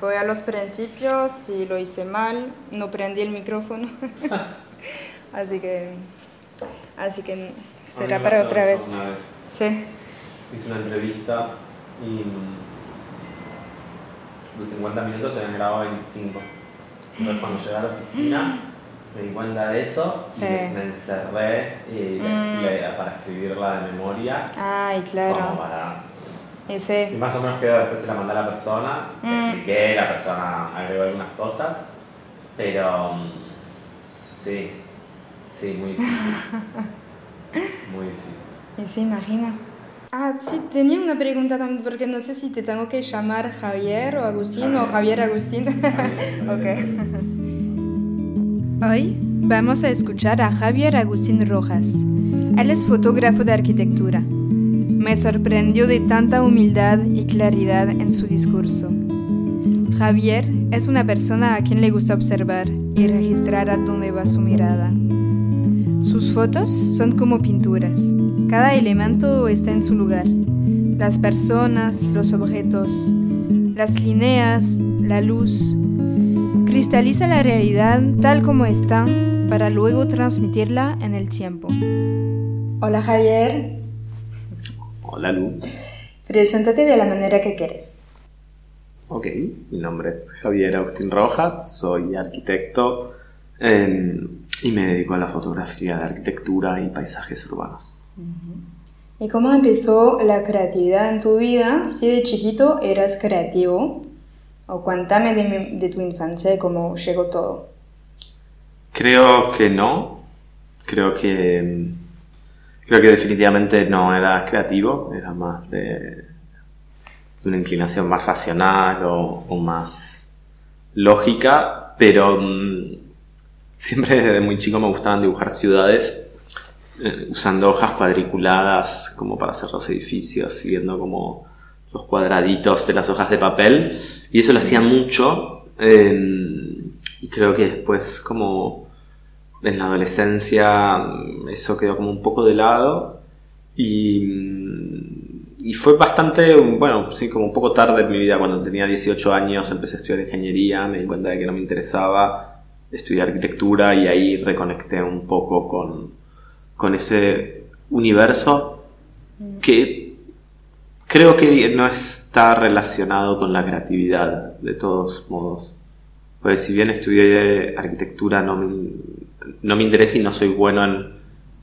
Fue a los principios y lo hice mal, no prendí el micrófono. así que así que será para otra vez. Una vez Sí. hice una entrevista y mm, de 50 minutos se habían grabado 25. Entonces cuando llegué a la oficina me di cuenta de eso Sí. y me encerré y Mm. para escribirla de memoria. Ay, Como claro. para... Y más o menos quedó, después se la mandé a la persona, Mm. expliqué, la persona agregó algunas cosas, pero mm, sí, sí, muy difícil. Muy difícil. Y sí, imagina. Ah, sí, tenía una pregunta también, porque no sé si te tengo que llamar Javier o Agustín o Javier Agustín. ok. Hoy vamos a escuchar a Javier Agustín Rojas. Él es fotógrafo de arquitectura. Me sorprendió de tanta humildad y claridad en su discurso. Javier es una persona a quien le gusta observar y registrar a dónde va su mirada. Sus fotos son como pinturas. Cada elemento está en su lugar. Las personas, los objetos, las líneas, la luz. Cristaliza la realidad tal como está para luego transmitirla en el tiempo. Hola Javier, Hola Lu. preséntate de la manera que quieres. Ok, mi nombre es Javier Agustín Rojas, soy arquitecto eh, y me dedico a la fotografía de arquitectura y paisajes urbanos. ¿Y cómo empezó la creatividad en tu vida? Si de chiquito eras creativo, o cuéntame de, mi- de tu infancia y cómo llegó todo. Creo que no, creo que creo que definitivamente no era creativo, era más de, una inclinación más racional o, más lógica, pero mm, siempre desde muy chico me gustaban dibujar ciudades eh, usando hojas cuadriculadas como para hacer los edificios, siguiendo como los cuadraditos de las hojas de papel. Y eso lo hacía mucho. eh, creo que después, como en la adolescencia, mm, eso quedó como un poco de lado. Y, mm, y fue bastante, bueno, sí, como un poco tarde en mi vida. Cuando tenía 18 años empecé a estudiar ingeniería, me di cuenta de que no me interesaba estudiar arquitectura y ahí reconecté un poco con, con ese universo que creo que no está relacionado con la creatividad, de todos modos. Pues si bien estudié arquitectura, no me, no me interesa y no soy bueno en,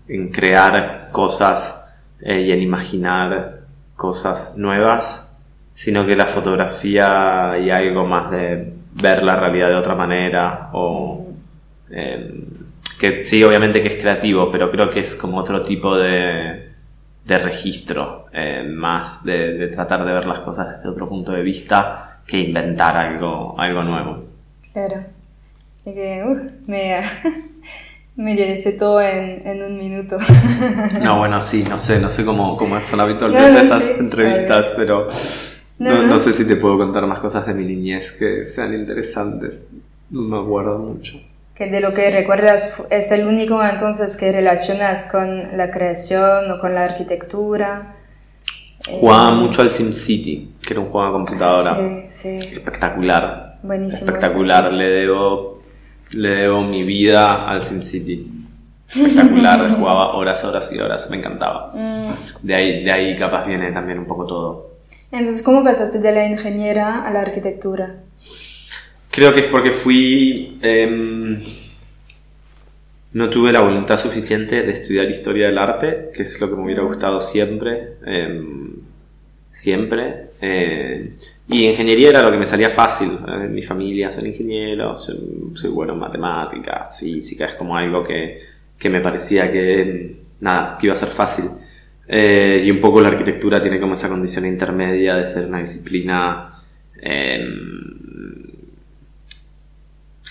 en crear cosas eh, y en imaginar cosas nuevas, sino que la fotografía y algo más de ver la realidad de otra manera o eh, que sí, obviamente que es creativo, pero creo que es como otro tipo de, de registro, eh, más de, de tratar de ver las cosas desde otro punto de vista que inventar algo, algo nuevo. Claro. Y que, uh, me, me dijiste todo en, en un minuto. No, bueno, sí, no sé, no sé cómo, cómo son No, habitualmente no, estas sí, entrevistas, pero No, no, no. no sé si te puedo contar más cosas de mi niñez que sean interesantes. No me acuerdo mucho. que de lo que recuerdas es el único entonces que relacionas con la creación o con la arquitectura. Eh, Jugaba mucho al SimCity, que era un juego de computadora. Sí, sí. Espectacular. Buenísimo. Espectacular, le debo, le debo mi vida al SimCity. Espectacular, jugaba horas, horas y horas, me encantaba. Mm, De ahí, de ahí capaz viene también un poco todo. Entonces, ¿cómo pasaste de la ingeniera a la arquitectura? Creo que es porque fui. em, no tuve la voluntad suficiente de estudiar historia del arte, que es lo que me hubiera gustado siempre. em, siempre. eh, y ingeniería era lo que me salía fácil. Mi familia son ingenieros, soy, soy bueno en matemáticas, física, es como algo que, que me parecía que, nada, que iba a ser fácil. Eh, y un poco la arquitectura tiene como esa condición intermedia de ser una disciplina, em,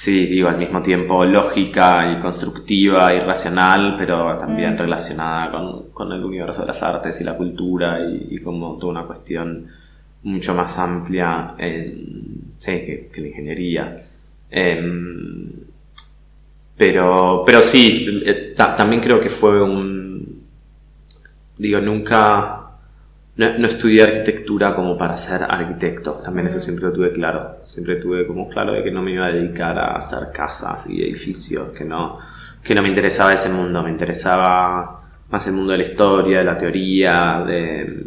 sí, digo, al mismo tiempo lógica y constructiva y racional, pero también Mm. relacionada con, con el universo de las artes y la cultura y, y como toda una cuestión mucho más amplia en, sí, que, que la ingeniería. Em, pero, pero sí, eh, ta- también creo que fue un, digo, nunca, no, no estudié arquitectura como para ser arquitecto, también eso siempre lo tuve claro, siempre tuve como claro de que no me iba a dedicar a hacer casas y edificios, que no, que no me interesaba ese mundo, me interesaba más el mundo de la historia, de la teoría, de,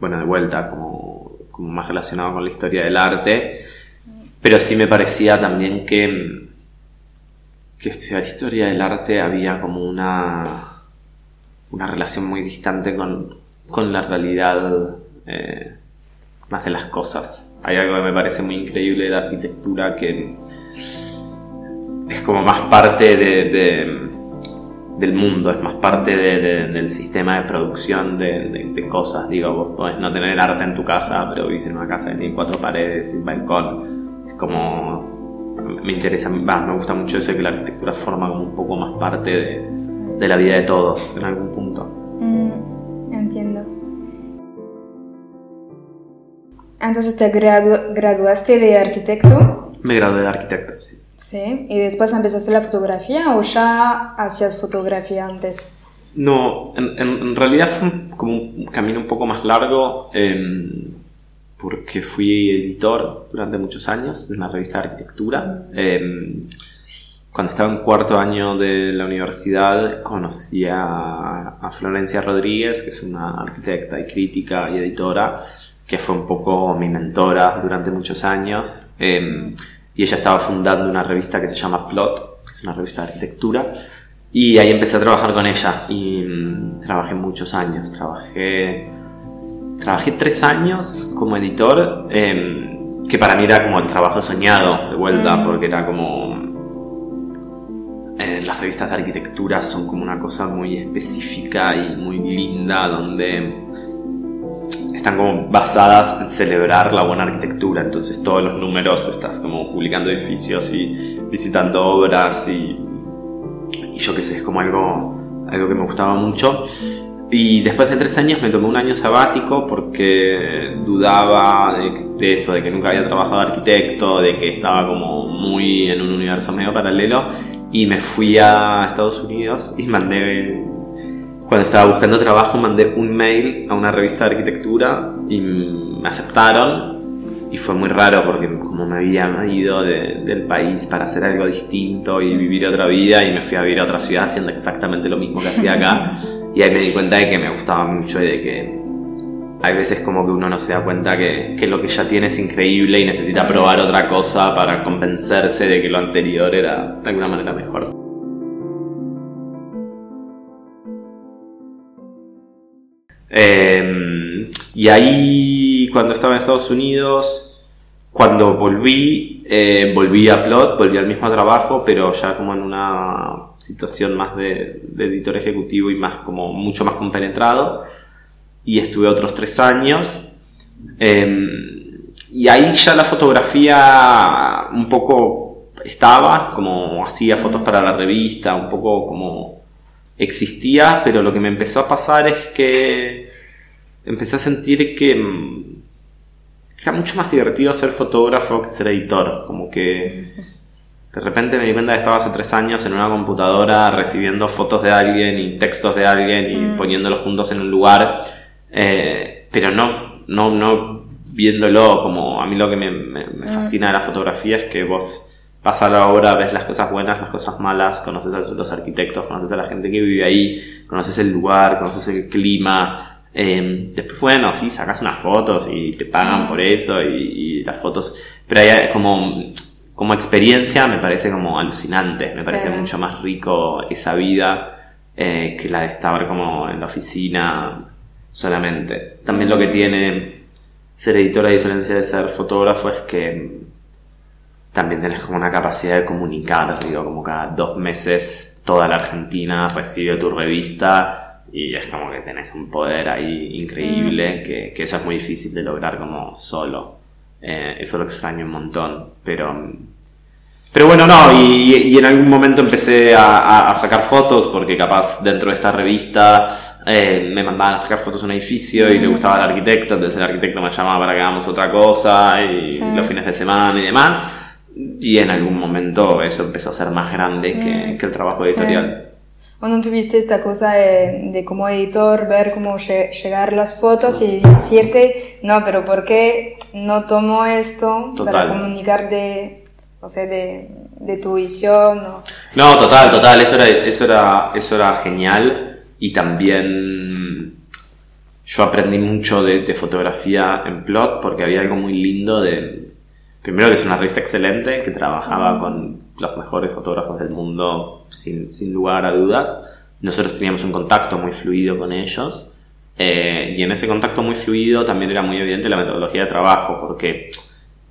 bueno, de vuelta, como, como más relacionado con la historia del arte, pero sí me parecía también que, que estudiar historia del arte había como una, una relación muy distante con, con la realidad eh, más de las cosas. Hay algo que me parece muy increíble de la arquitectura que es como más parte de, de- del mundo, es más parte de- de- del sistema de producción de, cosas. Digo, vos podés no tener arte en tu casa, pero vivís en una casa que cuatro paredes y un balcón. Es como. Me interesa, va, me gusta mucho eso de que la arquitectura forma como un poco más parte de, de la vida de todos en algún punto. Mm, entiendo. Entonces te gradu- graduaste de arquitecto, Me gradué de arquitecto, sí. sí, y después empezaste la fotografía o ya hacías fotografía antes. No, en, en- en realidad fue un- como un camino un poco más largo em, porque fui editor durante muchos años de una revista de arquitectura. Em, cuando estaba en cuarto año de la universidad conocí a, a Florencia Rodríguez, que es una arquitecta y crítica y editora, que fue un poco mi mentora durante muchos años. Em, y ella estaba fundando una revista que se llama Plot, que es una revista de arquitectura. Y ahí empecé a trabajar con ella y mm, trabajé muchos años. Trabajé, trabajé tres años como editor, em, que para mí era como el trabajo soñado de vuelta, Mm. porque era como... eh, las revistas de arquitectura son como una cosa muy específica y muy linda, donde están como basadas en celebrar la buena arquitectura. Entonces todos los números estás como publicando edificios y visitando obras y y yo qué sé, es como algo, algo que me gustaba mucho. Y después de tres años me tomé un año sabático porque dudaba de, de eso, de que nunca había trabajado de arquitecto, de que estaba como muy en un universo medio paralelo. Y me fui a Estados Unidos y mandé, cuando estaba buscando trabajo, mandé un mail a una revista de arquitectura y me aceptaron. Y fue muy raro porque como me había ido de- del país para hacer algo distinto y vivir otra vida y me fui a vivir a otra ciudad haciendo exactamente lo mismo que hacía acá. Y ahí me di cuenta de que me gustaba mucho y de que hay veces como que uno no se da cuenta que, que lo que ya tiene es increíble y necesita probar otra cosa para convencerse de que lo anterior era de alguna manera mejor. Eh, y ahí, cuando estaba en Estados Unidos, cuando volví, eh, volví a Plot, volví al mismo trabajo, pero ya como en una situación más de, de editor ejecutivo y más como mucho más compenetrado. Y estuve otros tres años. Eh, y ahí ya la fotografía un poco estaba, como hacía fotos para la revista, un poco como existía, pero lo que me empezó a pasar es que empecé a sentir que, mm, que era mucho más divertido ser fotógrafo que ser editor, como que de repente me di cuenta que estaba hace tres años en una computadora recibiendo fotos de alguien y textos de alguien y Mm. poniéndolos juntos en un lugar, eh, pero no, no, no viéndolo como a mí lo que me, me- me fascina de la fotografía es que vos vas a la obra, ves las cosas buenas, las cosas malas, conoces a los arquitectos, conoces a la gente que vive ahí, conoces el lugar, conoces el clima. eh, después, bueno, sí, sacas unas fotos y te pagan por eso y, y las fotos. Pero hay como como experiencia me parece como alucinante, me parece mucho más rico esa vida eh, que la de estar como en la oficina solamente. También lo que tiene ser editor a diferencia de ser fotógrafo es que también tenés como una capacidad de comunicar, digo, como cada dos meses toda la Argentina recibe tu revista y es como que tenés un poder ahí increíble, que, que eso es muy difícil de lograr como solo. Eh, eso lo extraño un montón, pero... Pero bueno, no, y, y en algún momento empecé a, a- a sacar fotos porque capaz dentro de esta revista eh, me mandaban a sacar fotos a un edificio y le gustaba al arquitecto, entonces el arquitecto me llamaba para que hagamos otra cosa y Sí. los fines de semana y demás. Y en algún momento eso empezó a ser más grande que, que el trabajo Sí. editorial. ¿O no tuviste esta cosa de, de como editor ver cómo lle- llegar las fotos y decirte, no, pero ¿por qué no tomo esto para Total. comunicar de, o sea, de, de tu visión? o- No, total, total, eso era, eso era, eso era genial y también yo aprendí mucho de, de fotografía en Plot porque había algo muy lindo de, primero que es una revista excelente que trabajaba con los mejores fotógrafos del mundo sin, sin lugar a dudas, nosotros teníamos un contacto muy fluido con ellos eh, y en ese contacto muy fluido también era muy evidente la metodología de trabajo porque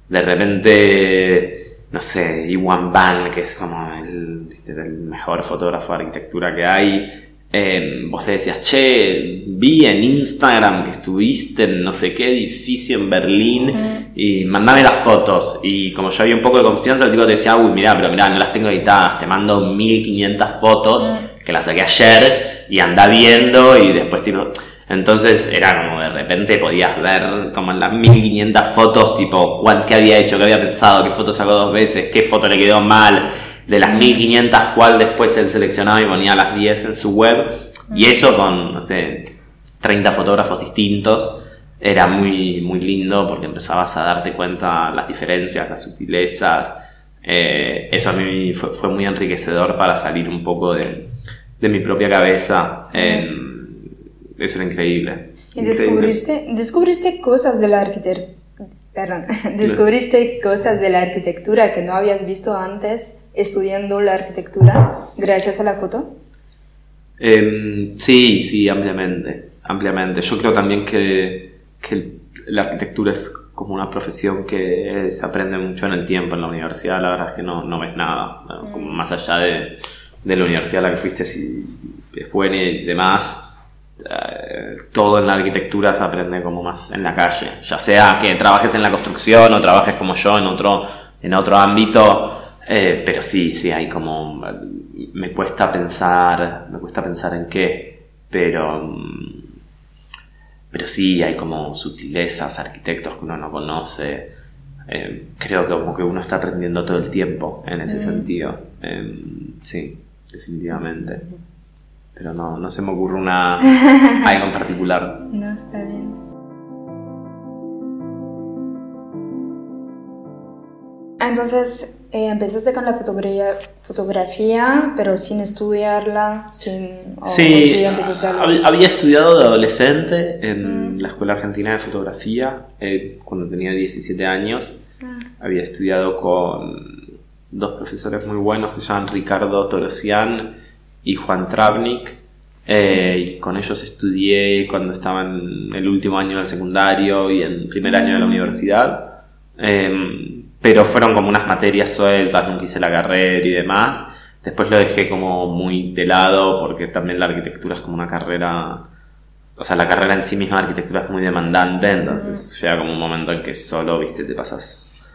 de repente, no sé, Iwan Ban, que es como el, el mejor fotógrafo de arquitectura que hay, eh, vos le decías, che, vi en Instagram que estuviste en no sé qué edificio en Berlín y mandame las fotos. Y como yo había un poco de confianza, el tipo te decía, uy, mirá, pero mirá, no las tengo editadas, te mando 1500 fotos que las saqué ayer y anda viendo y después tipo... Entonces era como de repente podías ver como en las 1500 fotos, tipo, cuál, qué había hecho, qué había pensado, qué foto sacó dos veces, qué foto le quedó mal, de las 1500 cuál después él seleccionaba y ponía las 10 en su web. Y eso con, no sé, 30 fotógrafos distintos era muy, muy lindo porque empezabas a darte cuenta las diferencias, las sutilezas. Eh, eso a mí fue, fue muy enriquecedor para salir un poco de, de mi propia cabeza. Eh, eso era increíble. Y descubriste, descubriste cosas de la arquitectura. Perdón, descubriste cosas de la arquitectura que no habías visto antes estudiando la arquitectura gracias a la foto. Em, sí, sí, ampliamente, ampliamente. Yo creo también que, que la arquitectura es como una profesión que se aprende mucho en el tiempo en la universidad. La verdad es que no, no ves nada, ¿no? Como más allá de, de la universidad a la que fuiste, si es buena y demás. eh, todo en la arquitectura se aprende como más en la calle, ya sea que trabajes en la construcción o trabajes como yo en otro, en otro ámbito, eh, pero sí, sí, hay como, me cuesta pensar, me cuesta pensar en qué, pero, mm, pero sí, hay como sutilezas, arquitectos que uno no conoce, eh, creo que como que uno está aprendiendo todo el tiempo en ese sentido, Eh, sí, definitivamente. Pero no, no se me ocurre una algo en particular. No, está bien. Entonces, eh, empezaste con la fotografía, fotografía, pero sin estudiarla, sin... Sí, empezaste a- hab- había estudiado de adolescente en la Escuela Argentina de Fotografía eh, cuando tenía 17 años. Había estudiado con dos profesores muy buenos que se llaman Ricardo Torosian y Juan Travnik. Eh, y con ellos estudié cuando estaba en el último año del secundario y en primer año de la universidad. Eh, pero fueron como unas materias sueltas, nunca hice la carrera y demás. Después lo dejé como muy de lado porque también la arquitectura es como una carrera, o sea, la carrera en sí misma de arquitectura es muy demandante, entonces llega como un momento en que solo, viste, te pasas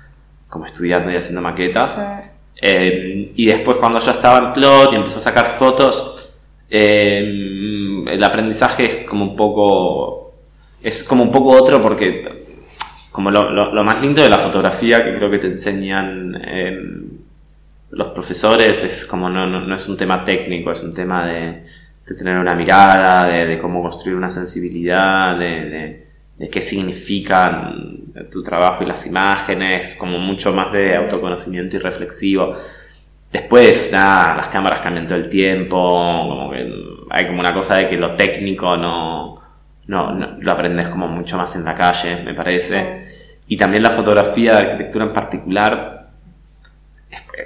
como estudiando y haciendo maquetas. Sí. Eh, y después cuando ya estaba en plot y empecé a sacar fotos, eh, el aprendizaje es como un poco, es como un poco otro porque como lo, lo- más lindo de la fotografía que creo que te enseñan eh, los profesores es como no, no, no es un tema técnico, es un tema de, de tener una mirada, de, cómo construir una sensibilidad, de qué significan tu trabajo y las imágenes, como mucho más de autoconocimiento y reflexivo. Después, nada, las cámaras cambian todo el tiempo, como que hay como una cosa de que lo técnico no, no, no- lo aprendes como mucho más en la calle, me parece. Y también la fotografía de arquitectura en particular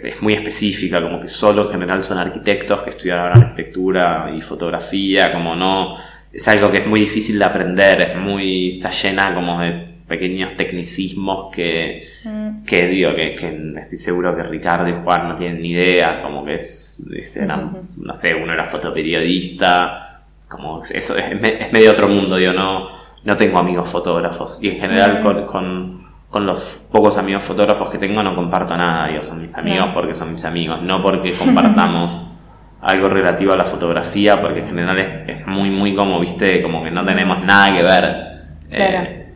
es, muy específica, como que solo en general son arquitectos que estudian arquitectura y fotografía, como no, es algo que es muy difícil de aprender, es muy, está llena como de pequeños tecnicismos que, Mm. que digo, que, que estoy seguro que Ricardo y Juan no tienen ni idea, como que es, ¿viste? Eran, no sé, uno era fotoperiodista, como eso es, es medio otro mundo, digo, no, no tengo amigos fotógrafos y en general Mm. con, con, con los pocos amigos fotógrafos que tengo no comparto nada, digo, son mis amigos No. porque son mis amigos, no porque compartamos algo relativo a la fotografía, porque en general es, es muy, muy como, viste, como que no tenemos nada que ver. Claro. Eh,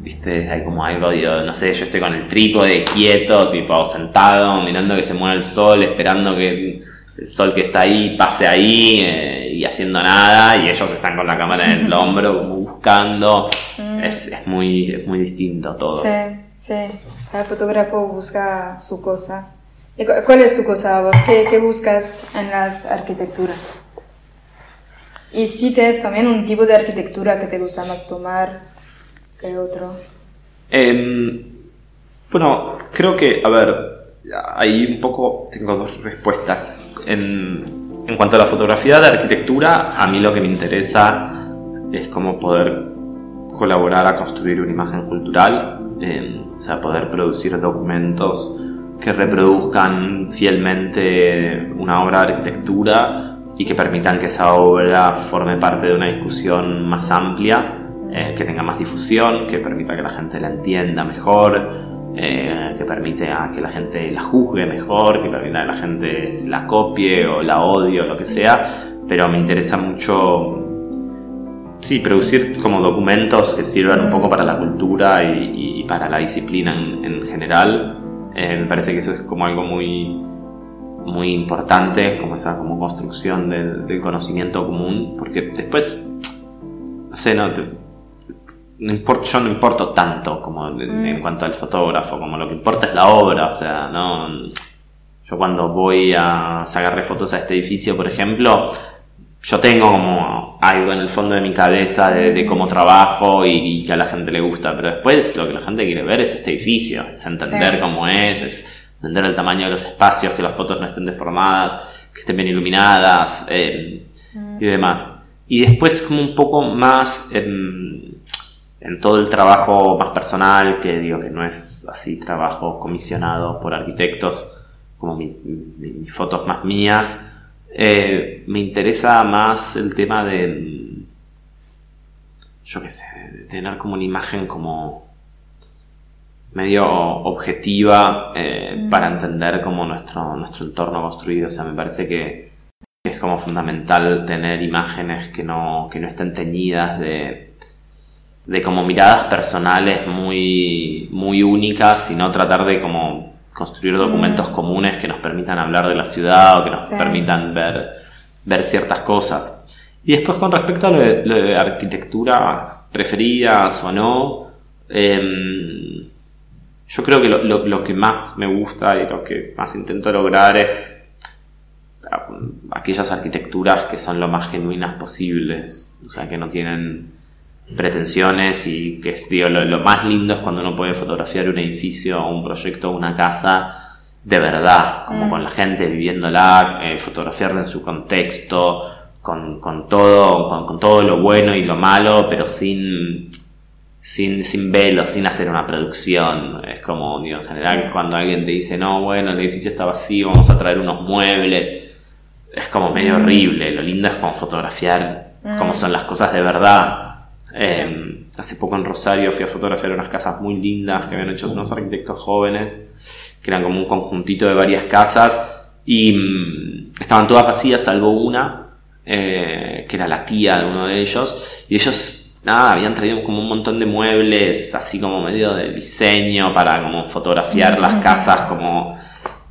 viste, hay como algo, digo, no sé, yo estoy con el trípode quieto, tipo sentado, mirando que se mueve el sol, esperando que el sol que está ahí pase ahí eh, y haciendo nada, y ellos están con la cámara en el hombro como buscando. Es, es muy, es muy distinto todo. Sí, sí. Cada fotógrafo busca su cosa. ¿Y cu- ¿Cuál es tu cosa vos? ¿Qué, qué buscas en las arquitecturas? Y si tienes también un tipo de arquitectura que te gusta más tomar que otro. Em, bueno, creo que, a ver, ahí un poco tengo dos respuestas. En, cuanto a la fotografía de arquitectura, a mí lo que me interesa es cómo poder colaborar a construir una imagen cultural, em, o sea, poder producir documentos que reproduzcan fielmente una obra de arquitectura y que permitan que esa obra forme parte de una discusión más amplia, eh, que tenga más difusión, que permita que la gente la entienda mejor, eh, que permite a que la gente la juzgue mejor, que permita que la gente la copie o la odie o lo que sea, pero me interesa mucho Sí, producir como documentos que sirvan un poco para la cultura y, y para la disciplina en, en general. Eh, me parece que eso es como algo muy, muy importante, como esa como construcción del, del conocimiento común, porque después, no sé, no, no yo no importo tanto como en, en cuanto al fotógrafo, como lo que importa es la obra, o sea, no... Yo cuando voy a sacarle fotos a este edificio, por ejemplo, yo tengo como algo en el fondo de mi cabeza de, de cómo trabajo y, y que a la gente le gusta, pero después lo que la gente quiere ver es este edificio, es entender Sí. cómo es, es entender el tamaño de los espacios, que las fotos no estén deformadas, que estén bien iluminadas eh, y demás. Y después como un poco más en, en todo el trabajo más personal, que digo que no es así trabajo comisionado por arquitectos, como mi- mi- mis fotos más mías, eh, me interesa más el tema de, mm, yo qué sé, de tener como una imagen como medio objetiva eh, para entender como nuestro, nuestro entorno construido. O sea, me parece que es como fundamental tener imágenes que no, que no estén teñidas de, de como miradas personales muy, muy únicas, sino tratar de como construir documentos comunes que nos permitan hablar de la ciudad o que nos Sí. permitan ver, ver ciertas cosas. Y después con respecto a lo de, lo de arquitecturas preferidas o no, em, yo creo que lo, lo- lo que más me gusta y lo que más intento lograr es aquellas arquitecturas que son lo más genuinas posibles, o sea, que no tienen pretensiones y que es, digo, lo, lo más lindo es cuando uno puede fotografiar un edificio o un proyecto o una casa de verdad, como Mm. con la gente viviéndola, eh, fotografiarla en su contexto, con, con todo, con, con todo lo bueno y lo malo, pero sin, sin, sin velo, sin hacer una producción. Es como, digo, en general, Sí. cuando alguien te dice, no, bueno, el edificio está vacío, vamos a traer unos muebles, es como medio horrible. Lo lindo es como fotografiar cómo son las cosas de verdad. Eh, hace poco en Rosario fui a fotografiar unas casas muy lindas que habían hecho unos arquitectos jóvenes, que eran como un conjuntito de varias casas y mm, estaban todas vacías salvo una, eh, que era la tía de uno de ellos, y ellos nada, habían traído como un montón de muebles, así como medio de diseño para como fotografiar las casas como...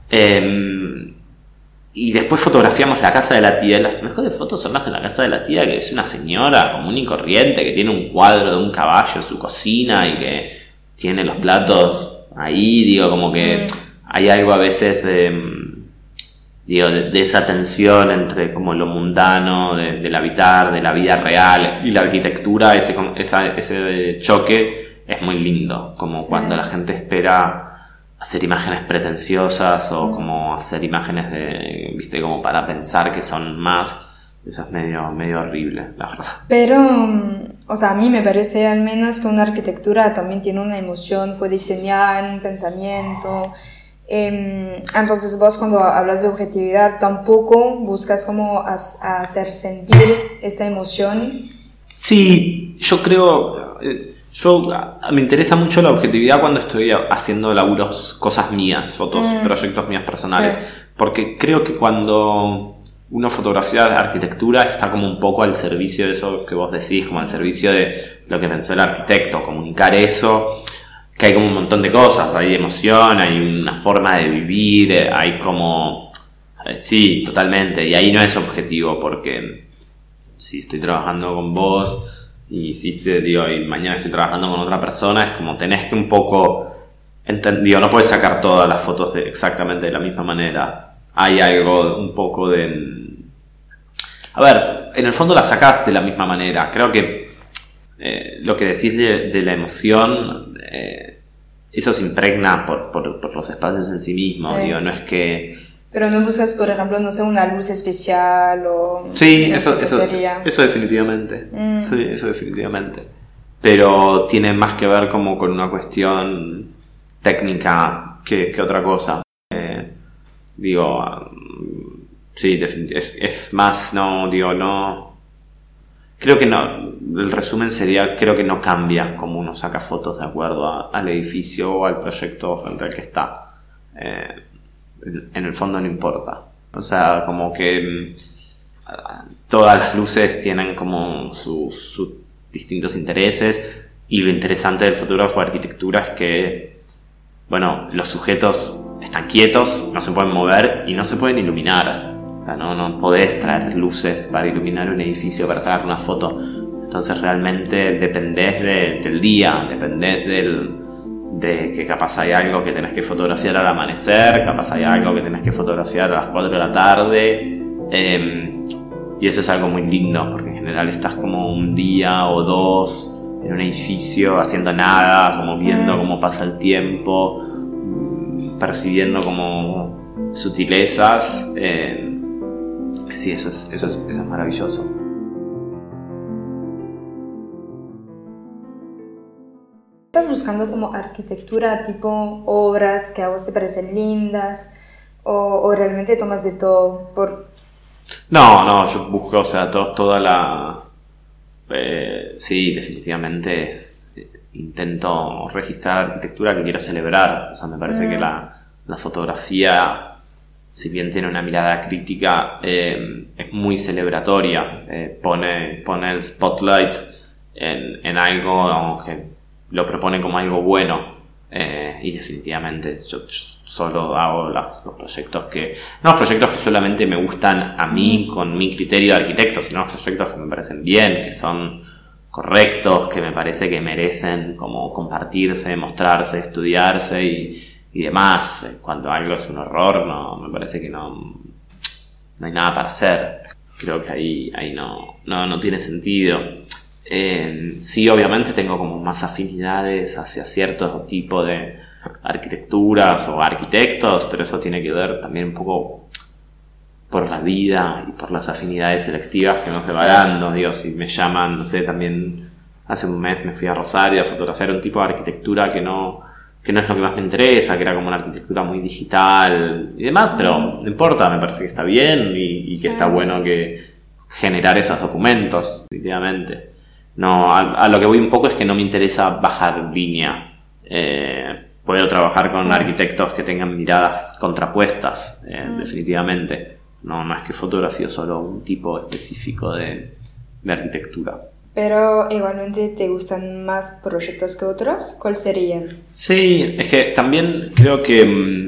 em, y después fotografiamos la casa de la tía. Las mejores fotos son las de la casa de la tía, que es una señora común y corriente, que tiene un cuadro de un caballo en su cocina y que tiene los platos ahí. Digo, como que hay algo a veces de, mm, digo, de, de esa tensión entre como lo mundano, de- del habitar, de la vida real y la arquitectura, ese, esa- ese choque es muy lindo, como cuando la gente espera hacer imágenes pretenciosas o como hacer imágenes de, viste, como para pensar que son más. Eso es medio, medio horrible, la verdad. Pero, mm, o sea, a mí me parece al menos que una arquitectura también tiene una emoción, fue diseñada en un pensamiento. Em, entonces vos cuando hablas de objetividad tampoco buscas como hacer sentir esta emoción. Sí, yo creo, eh, yo me interesa mucho la objetividad cuando estoy haciendo laburos, cosas mías, fotos, mm. proyectos míos personales, porque creo que cuando uno fotografía de arquitectura está como un poco al servicio de eso que vos decís, como al servicio de lo que pensó el arquitecto, comunicar eso, que hay como un montón de cosas, hay emoción, hay una forma de vivir, eh, hay como... Eh, sí, totalmente, y ahí no es objetivo porque si estoy trabajando con vos y hiciste, digo, y mañana estoy trabajando con otra persona, es como tenés que un poco... Digo, no puedes sacar todas las fotos de exactamente de la misma manera hay algo un poco de... A ver, en el fondo la sacás de la misma manera. Creo que eh, lo que decís de, la emoción, eh, eso se impregna por, por, los espacios en sí mismos. Digo, no es que... Pero no buscas, por ejemplo, no sé, una luz especial o... Sí, eso, eso, eso definitivamente. Mm. Sí, eso definitivamente. Pero tiene más que ver como con una cuestión técnica que, que otra cosa. Digo, sí, es, es más, no, digo, no. Creo que no. El resumen sería: creo que no cambia como uno saca fotos de acuerdo al edificio o al proyecto frente al que está. Eh, en el fondo no importa. O sea, como que mm, todas las luces tienen como sus distintos intereses y lo interesante del fotógrafo de arquitectura es que, bueno, los sujetos están quietos, no se pueden mover y no se pueden iluminar. O sea, no, no podés traer luces para iluminar un edificio, para sacar una foto. Entonces realmente dependés del día, dependés del, de que capaz hay algo que tenés que fotografiar al amanecer, capaz hay algo que tenés que fotografiar a las 4 de la tarde. Em, y eso es algo muy lindo, porque en general estás como un día o dos en un edificio haciendo nada, como viendo mm. cómo pasa el tiempo percibiendo como sutilezas. Eh, sí, eso es, eso, es, eso es maravilloso. ¿Estás buscando como arquitectura, tipo obras que a vos te parecen lindas? ¿O, realmente tomas de todo? Por... No, no, yo busco, o sea, toda la... Eh, sí, definitivamente es intento registrar arquitectura que quiero celebrar. O sea, me parece que mm. la, la, fotografía, si bien tiene una mirada crítica, eh, es muy celebratoria. Eh, pone, pone el spotlight en, en algo que lo propone como algo bueno. Eh, y definitivamente yo, solo hago los proyectos que no los proyectos que solamente me gustan a mí con mi criterio de arquitecto sino los proyectos que me parecen bien que son correctos, que me parece que merecen como compartirse, mostrarse, estudiarse y, demás. Cuando algo es un horror, no, me parece que no, no hay nada para hacer. Creo que ahí, ahí no, no, tiene sentido. Eh, sí, obviamente tengo como más afinidades hacia cierto tipo de arquitecturas o arquitectos, pero eso tiene que ver también un poco por la vida y por las afinidades selectivas que nos se va dando. Digo, si me llaman, no sé, también hace un mes me fui a Rosario a fotografiar un tipo de arquitectura que no, que no es lo que más me interesa, que era como una arquitectura muy digital y demás, pero no importa, me parece que está bien y, que está bueno que generar esos documentos, definitivamente. No, a, lo que voy un poco es que no me interesa bajar línea. Eh, puedo trabajar con arquitectos que tengan miradas contrapuestas, eh, mm. definitivamente no, no es que fotografío solo un tipo específico de, arquitectura. Pero igualmente te gustan más proyectos que otros, ¿cuáles serían? Sí, es que también creo que mm,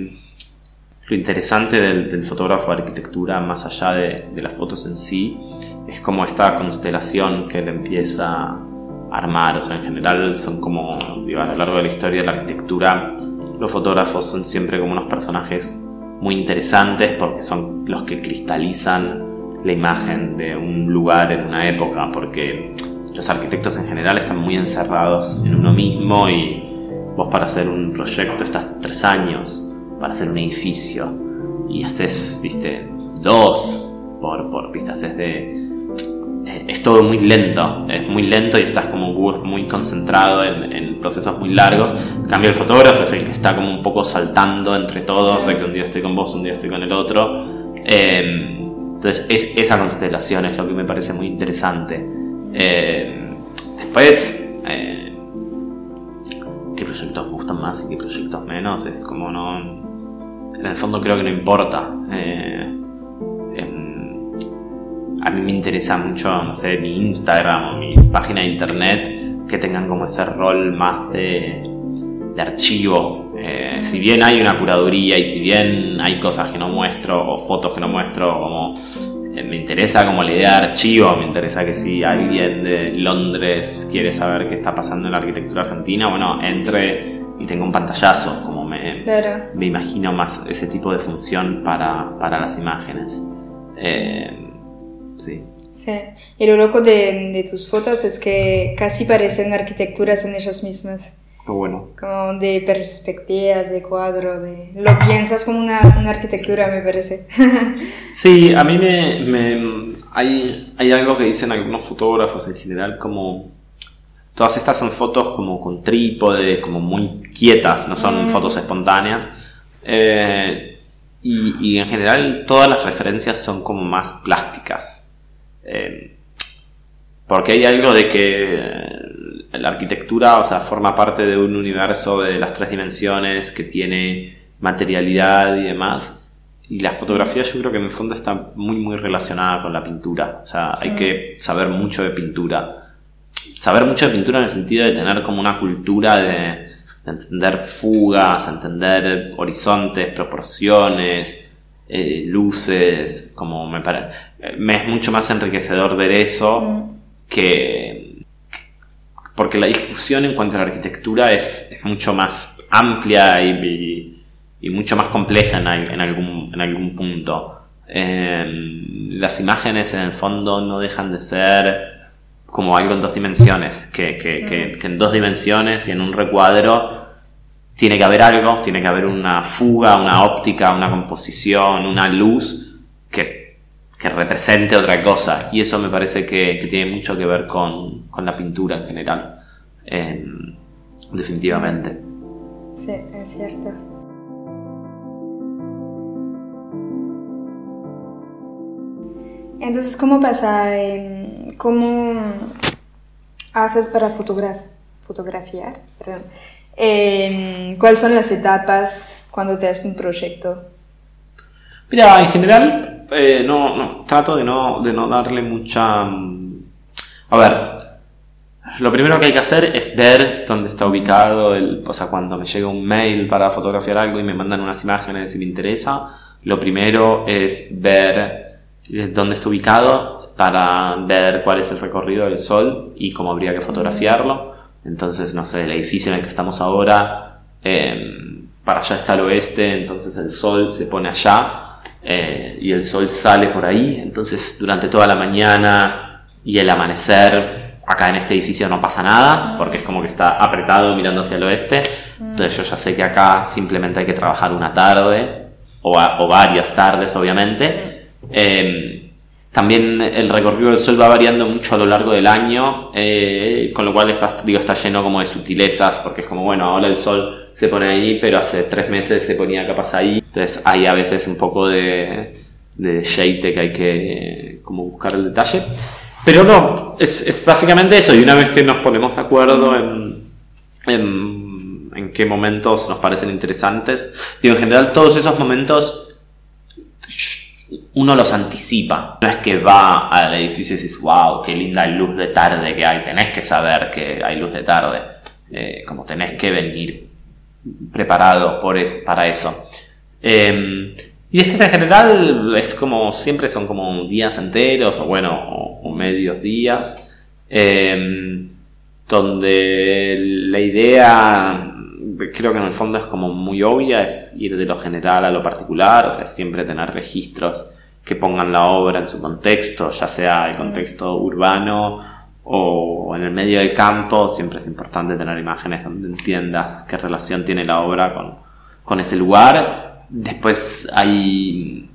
lo interesante del, fotógrafo de arquitectura, más allá de, las fotos en sí, es como esta constelación que él empieza a armar. O sea, en general son como, digo, a lo largo de la historia de la arquitectura, los fotógrafos son siempre como unos personajes muy interesantes porque son los que cristalizan la imagen de un lugar en una época, porque los arquitectos en general están muy encerrados en uno mismo y, vos para hacer un proyecto estás tres años, para hacer un edificio, y haces, viste, dos por, por viste, haces de... eh, Es todo muy lento, es muy lento y estás como muy concentrado en, en procesos muy largos. En cambio, el fotógrafo es el que está como un poco saltando entre todos, Sí. de que un día estoy con vos, un día estoy con el otro. Eh, entonces, es, esa constelación es lo que me parece muy interesante. Eh, después, eh, qué proyectos gustan más y qué proyectos menos, es como no. En el fondo creo que no importa. Eh, em, a mí me interesa mucho, no sé, mi Instagram o mi página de internet que tengan como ese rol más de, archivo. Eh, si bien hay una curaduría y si bien hay cosas que no muestro o fotos que no muestro, como eh, me interesa como la idea de archivo, me interesa que si alguien de Londres quiere saber qué está pasando en la arquitectura argentina, bueno, entre y tenga un pantallazo, como me, Claro. me imagino más ese tipo de función para, para las imágenes. Eh, sí. Sí. Y lo loco de, de tus fotos es que casi parecen arquitecturas en ellas mismas. Qué bueno. Como de perspectivas, de cuadro, de... Lo piensas como una, una arquitectura, me parece. Sí, a mí me, me- hay, hay algo que dicen algunos fotógrafos en general como todas estas son fotos como con trípode, como muy quietas, no son fotos espontáneas. Eh, y, y en general todas las referencias son como más plásticas. Eh, porque hay algo de que eh, la arquitectura, o sea, forma parte de un universo de las tres dimensiones que tiene materialidad y demás. Y la fotografía yo creo que en el fondo está muy muy relacionada con la pintura. O sea, hay que saber mucho de pintura. Saber mucho de pintura en el sentido de tener como una cultura de, de entender fugas, entender horizontes, proporciones, eh, luces, como me parece. Me es mucho más enriquecedor ver eso que. Porque la discusión en cuanto a la arquitectura es, es mucho más amplia y, y- y mucho más compleja en, al- en algún, en algún punto. Eh, las imágenes en el fondo no dejan de ser como algo en dos dimensiones, que, que- que- que en dos dimensiones y en un recuadro tiene que haber algo, tiene que haber una fuga, una óptica, una composición, una luz que, que represente otra cosa. Y eso me parece que, que tiene mucho que ver con, con la pintura en general. Eh, definitivamente. Sí, es cierto. Entonces, ¿cómo pasa? em, ¿Cómo haces para fotograf- fotografiar? Perdón. Em, ¿Cuáles son las etapas cuando te haces un proyecto? Mira, en general, eh, no, no, trato de no, de no darle mucha... mm, A ver, lo primero que hay que hacer es ver dónde está ubicado, el, o sea, cuando me llega un mail para fotografiar algo y me mandan unas imágenes si me interesa, lo primero es ver eh, dónde está ubicado para ver cuál es el recorrido del sol y cómo habría que fotografiarlo. Entonces, no sé, el edificio en el que estamos ahora, eh, para allá está el oeste, entonces el sol se pone allá eh, y el sol sale por ahí. Entonces, durante toda la mañana y el amanecer, acá en este edificio no pasa nada, porque es como que está apretado mirando hacia el oeste. Entonces, yo ya sé que acá simplemente hay que trabajar una tarde o, a- o varias tardes, obviamente. Eh, también el recorrido del sol va variando mucho a lo largo del año, eh, con lo cual digo, está lleno como de sutilezas, porque es como, bueno, ahora el sol se pone ahí, pero hace tres meses se ponía capas ahí. Entonces hay a veces un poco de, de shade que hay que como buscar el detalle. Pero no, es, es básicamente eso, y una vez que nos ponemos de acuerdo en, en, en qué momentos nos parecen interesantes, digo, en general todos esos momentos uno los anticipa. No es que va al edificio y dices, wow, qué linda luz de tarde que hay. Tenés que saber que hay luz de tarde. Eh, como tenés que venir preparado por es- para eso. Eh, y después en general es como, siempre son como días enteros o bueno, medios días. eh, donde la idea creo que en el fondo es como muy obvia, es ir de lo general a lo particular, o sea, siempre tener registros que pongan la obra en su contexto, ya sea el contexto urbano o en el medio del campo, siempre es importante tener imágenes donde entiendas qué relación tiene la obra con, con ese lugar. Después hay...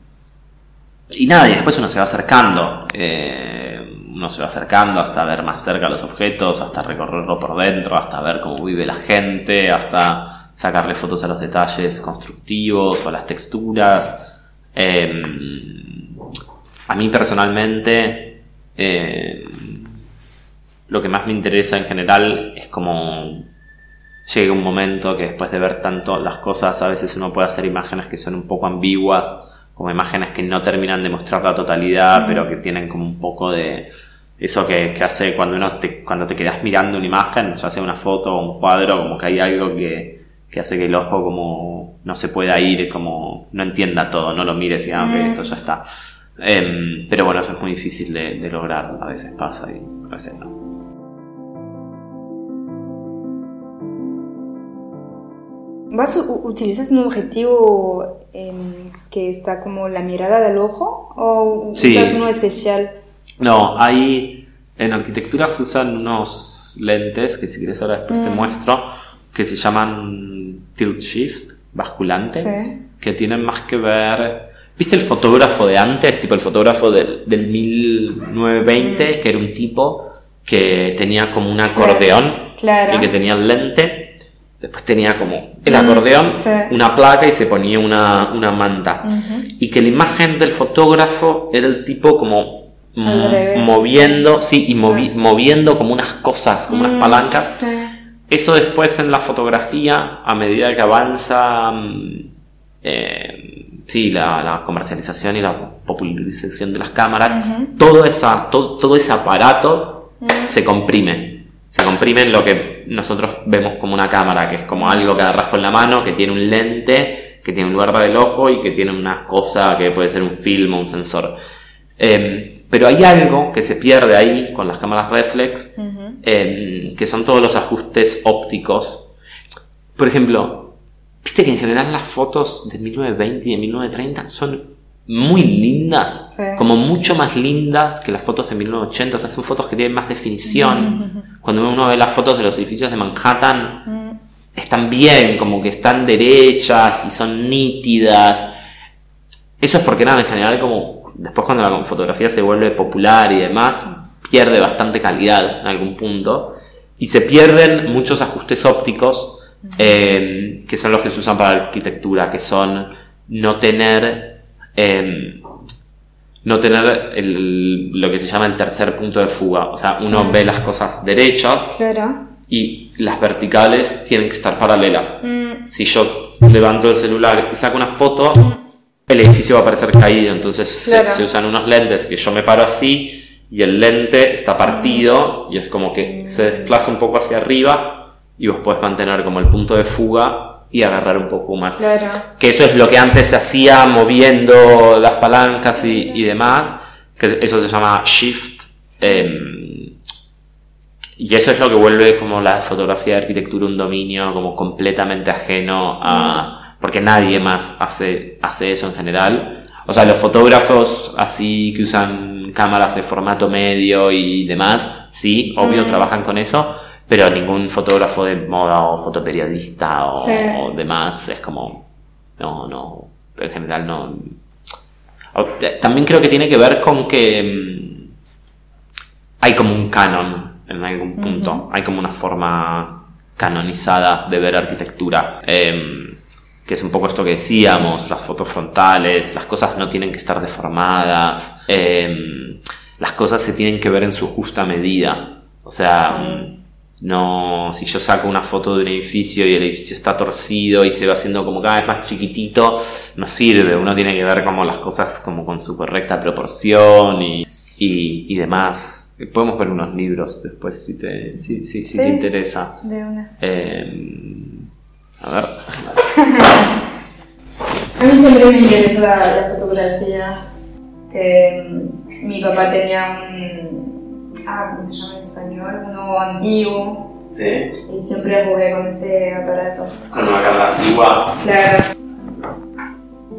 Y nada, y después uno se va acercando. eh, uno se va acercando hasta ver más cerca los objetos, hasta recorrerlo por dentro, hasta ver cómo vive la gente, hasta sacarle fotos a los detalles constructivos o a las texturas. Eh, a mí personalmente, eh, lo que más me interesa en general es como llega un momento que después de ver tanto las cosas, a veces uno puede hacer imágenes que son un poco ambiguas, como imágenes que no terminan de mostrar la totalidad, pero que tienen como un poco de eso que, que hace cuando uno te, cuando te quedas mirando una imagen, ya sea una foto o un cuadro, como que hay algo que, que hace que el ojo como no se pueda ir, como no entienda todo, no lo mires y ah, esto ya está. Em, pero bueno, eso es muy difícil de, de lograr, a veces pasa y a veces no. ¿Vos u- utilizas un objetivo em, que está como la mirada del ojo o Sí. usas uno especial? No, hay. En arquitectura se usan unos lentes que si quieres ahora después te muestro, que se llaman tilt shift, basculante, Sí. que tienen más que ver. ¿Viste el fotógrafo de antes? Tipo el fotógrafo del, del 1920, que era un tipo que tenía como un acordeón claro. y que tenía el lente. Después tenía como el Mm, acordeón, sí. una placa y se ponía una, una manta. Y que la imagen del fotógrafo era el tipo como mm, moviendo, sí, y movi- moviendo como unas cosas, como unas palancas. Sí. Eso después en la fotografía, a medida que avanza mm, eh, sí, la, la comercialización y la popularización de las cámaras, todo, esa, to- todo ese aparato se comprime. Se comprime en lo que nosotros vemos como una cámara, que es como algo que agarras con la mano, que tiene un lente, que tiene un lugar para el ojo y que tiene una cosa que puede ser un film o un sensor. Eh, pero hay algo que se pierde ahí con las cámaras reflex, eh, que son todos los ajustes ópticos. Por ejemplo, viste que en general las fotos de 1920 y de 1930 son muy lindas, Sí. como mucho más lindas que las fotos de 1980, o sea, son fotos que tienen más definición. Cuando uno ve las fotos de los edificios de Manhattan, están bien, como que están derechas y son nítidas. Eso es porque nada, en general como después cuando la fotografía se vuelve popular y demás, pierde bastante calidad en algún punto y se pierden muchos ajustes ópticos eh, que son los que se usan para la arquitectura, que son no tener eh, no tener el- lo que se llama el tercer punto de fuga, o sea, uno Sí. ve las cosas derechas Claro. y las verticales tienen que estar paralelas. Mm, Si yo levanto el celular y saco una foto, el edificio va a parecer caído. Entonces se- Claro. se, usan unos lentes que yo me paro así y el lente está partido y es como que se desplaza un poco hacia arriba y vos podés mantener como el punto de fuga y agarrar un poco más. claro. Que eso es lo que antes se hacía moviendo las palancas y, y demás. Que eso se llama shift. em, y eso es lo que vuelve como la fotografía de arquitectura un dominio como completamente ajeno a... Porque nadie más hace, hace eso en general. O sea, los fotógrafos así que usan cámaras de formato medio y demás, sí, obvio, trabajan con eso. Pero ningún fotógrafo de moda o fotoperiodista o, Sí. o demás es como... No, no, en general no... También creo que tiene que ver con que mm, hay como un canon en algún punto, hay como una forma canonizada de ver arquitectura, em, que es un poco esto que decíamos, las fotos frontales, las cosas no tienen que estar deformadas, em, las cosas se tienen que ver en su justa medida, o sea, no, si yo saco una foto de un edificio y el edificio está torcido y se va haciendo como cada vez más chiquitito, no sirve. Uno tiene que ver como las cosas como con su correcta proporción y, y, y demás. Podemos ver unos libros después si te, si, si, si te interesa. De una. Eh, a ver. A mí siempre me interesó la, la fotografía. Que mm, mi papá tenía un. Ah, ¿cómo se llama en español? Uno antiguo. Sí. Y siempre jugué con ese aparato. Con una cámara antigua. Claro.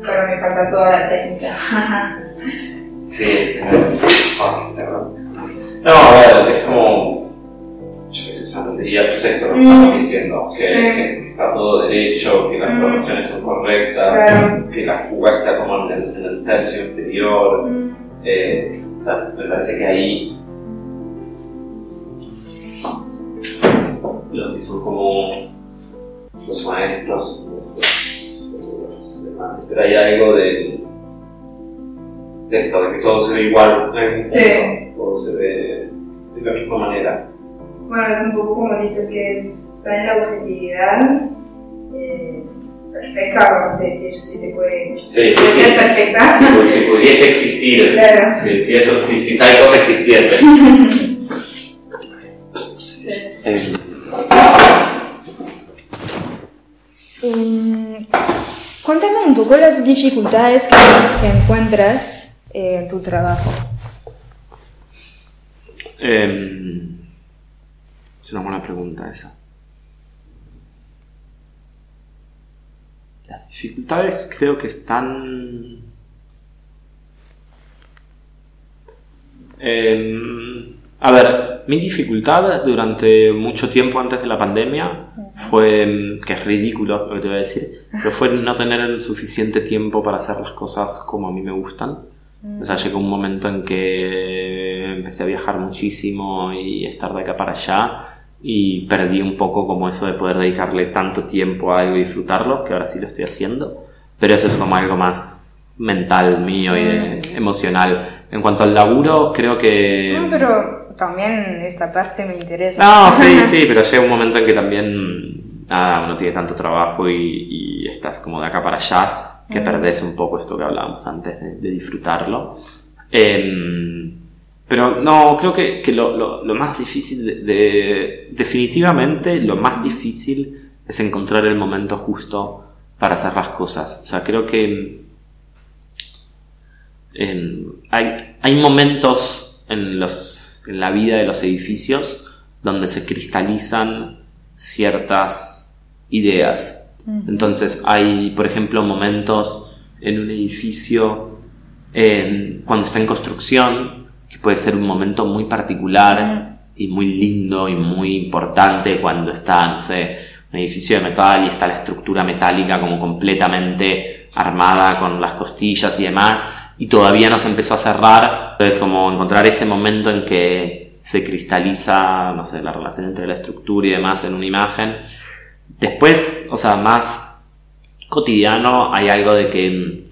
Pero me falta toda la técnica. Sí, es fácil, ¿verdad? No, a ver, es como. Yo qué sé, es una tontería, pero es esto lo que Mm. estamos diciendo. Que, Sí. que está todo derecho, que las Mm. proporciones son correctas, Claro. que la fuga está como en el, en el tercio inferior. Eh, o sea, me parece que ahí. Que son como. Los maestros, nuestros alemanes, pero hay algo de. de esto, de que todo se ve igual. algún Sí. Todo se ve de la misma manera. Bueno, es un poco como dices que es, está en la objetividad eh, perfecta, o no sé decir si se puede, Sí, si sí, puede sí. ser perfecta. Si, si pudiese existir. Claro. Si, si eso, si, si tal cosa existiese. Eh, Mm, cuéntame un poco las dificultades que, encuentras eh, en tu trabajo. Em, es una buena pregunta esa. Las dificultades creo que están... Em, a ver, mi dificultad durante mucho tiempo antes de la pandemia fue, em, que es ridículo lo que te voy a decir, pero fue no tener el suficiente tiempo para hacer las cosas como a mí me gustan. O sea, llegó un momento en que empecé a viajar muchísimo y estar de acá para allá y perdí un poco como eso de poder dedicarle tanto tiempo a algo y disfrutarlo, que ahora sí lo estoy haciendo, pero eso es como algo más mental mío y de- emocional. En cuanto al laburo, creo que... No, pero también esta parte me interesa. No, sí, sí, pero llega un momento en que también nada, uno tiene tanto trabajo y, y estás como de acá para allá que perdés un poco esto que hablábamos antes de, de disfrutarlo. Em, pero no, creo que, que lo, lo- lo más difícil de, de- Definitivamente lo más difícil es encontrar el momento justo para hacer las cosas. O sea, creo que em, hay, hay momentos en, los, la vida de los edificios donde se cristalizan ciertas ideas. Entonces hay, por ejemplo, momentos en un edificio eh, cuando está en construcción, que puede ser un momento muy particular y muy lindo y muy importante cuando está, no sé, un edificio de metal y está la estructura metálica como completamente armada con las costillas y demás, y todavía no se empezó a cerrar. Entonces, como encontrar ese momento en que se cristaliza, no sé, la relación entre la estructura y demás en una imagen. Después, o sea, más cotidiano, hay algo de que mm,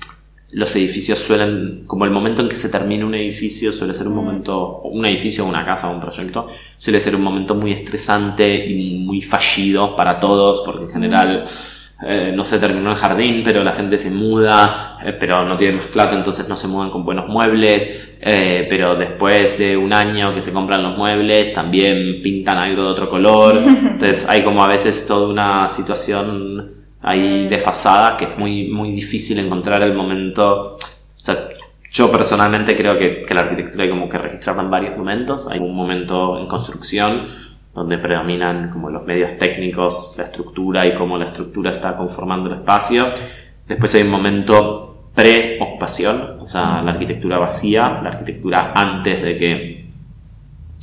los edificios suelen, como el momento en que se termina un edificio, suele ser un momento, un edificio, una casa, un proyecto, suele ser un momento muy estresante y muy fallido para todos, porque en general eh, no se terminó el jardín, pero la gente se muda, eh, pero no tiene más plata, entonces no se mudan con buenos muebles, eh, pero después de un año que se compran los muebles, también pintan algo de otro color, entonces hay como a veces toda una situación ahí desfasada que es muy, muy difícil encontrar el momento, o sea, yo personalmente creo que, que la arquitectura hay como que registrarla en varios momentos, hay un momento en construcción, donde predominan como los medios técnicos, la estructura y cómo la estructura está conformando el espacio. Después hay un momento pre-ocupación, o sea, la arquitectura vacía, la arquitectura antes de que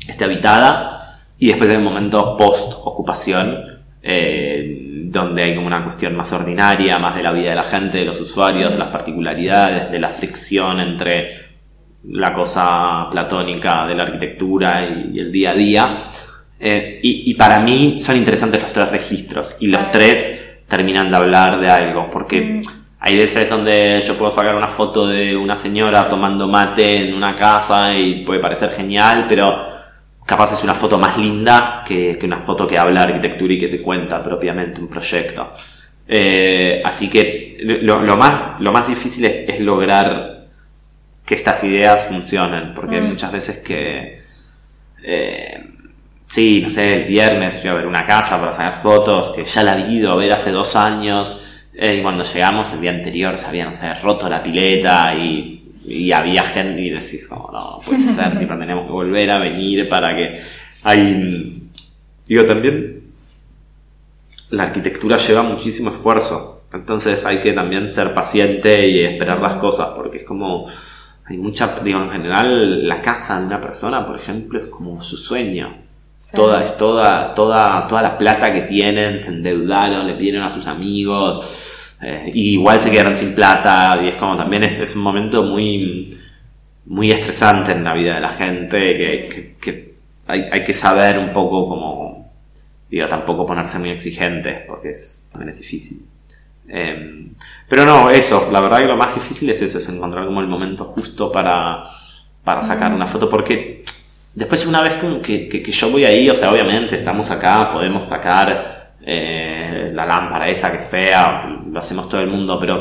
esté habitada. Y después hay un momento post-ocupación, eh, donde hay como una cuestión más ordinaria, más de la vida de la gente, de los usuarios, de las particularidades, de la fricción entre la cosa platónica de la arquitectura y, y el día a día. Eh, y, y para mí son interesantes los tres registros y los tres terminan de hablar de algo, porque hay veces donde yo puedo sacar una foto de una señora tomando mate en una casa y puede parecer genial, pero capaz es una foto más linda que, que una foto que habla de arquitectura y que te cuenta propiamente un proyecto. Eh, así que lo, lo más, lo más difícil es, es lograr que estas ideas funcionen, porque hay Mm. muchas veces que... eh, Sí, no sé, el viernes fui a ver una casa para sacar fotos que ya la había ido a ver hace dos años. Eh, y cuando llegamos el día anterior se había, no sé, roto la pileta y, y había gente y decís como, no, no puede ser, tipo, tenemos que volver a venir para que hay... Digo, también la arquitectura lleva muchísimo esfuerzo, entonces hay que también ser paciente y esperar las cosas porque es como... hay mucha, digo, en general la casa de una persona, por ejemplo, es como su sueño. Sí. Toda, es toda, toda, toda la plata que tienen, se endeudaron, le pidieron a sus amigos, eh, y igual se quedaron sin plata, y es como también es, es un momento muy, muy estresante en la vida de la gente, que, que- que hay, hay que saber un poco como, digo, tampoco ponerse muy exigentes, porque es, también es difícil. Eh, pero no, eso, la verdad que lo más difícil es eso, es encontrar como el momento justo para, para sacar una foto, porque después una vez que, que- que yo voy ahí, o sea, obviamente estamos acá, podemos sacar eh, la lámpara esa que es fea, lo hacemos todo el mundo, pero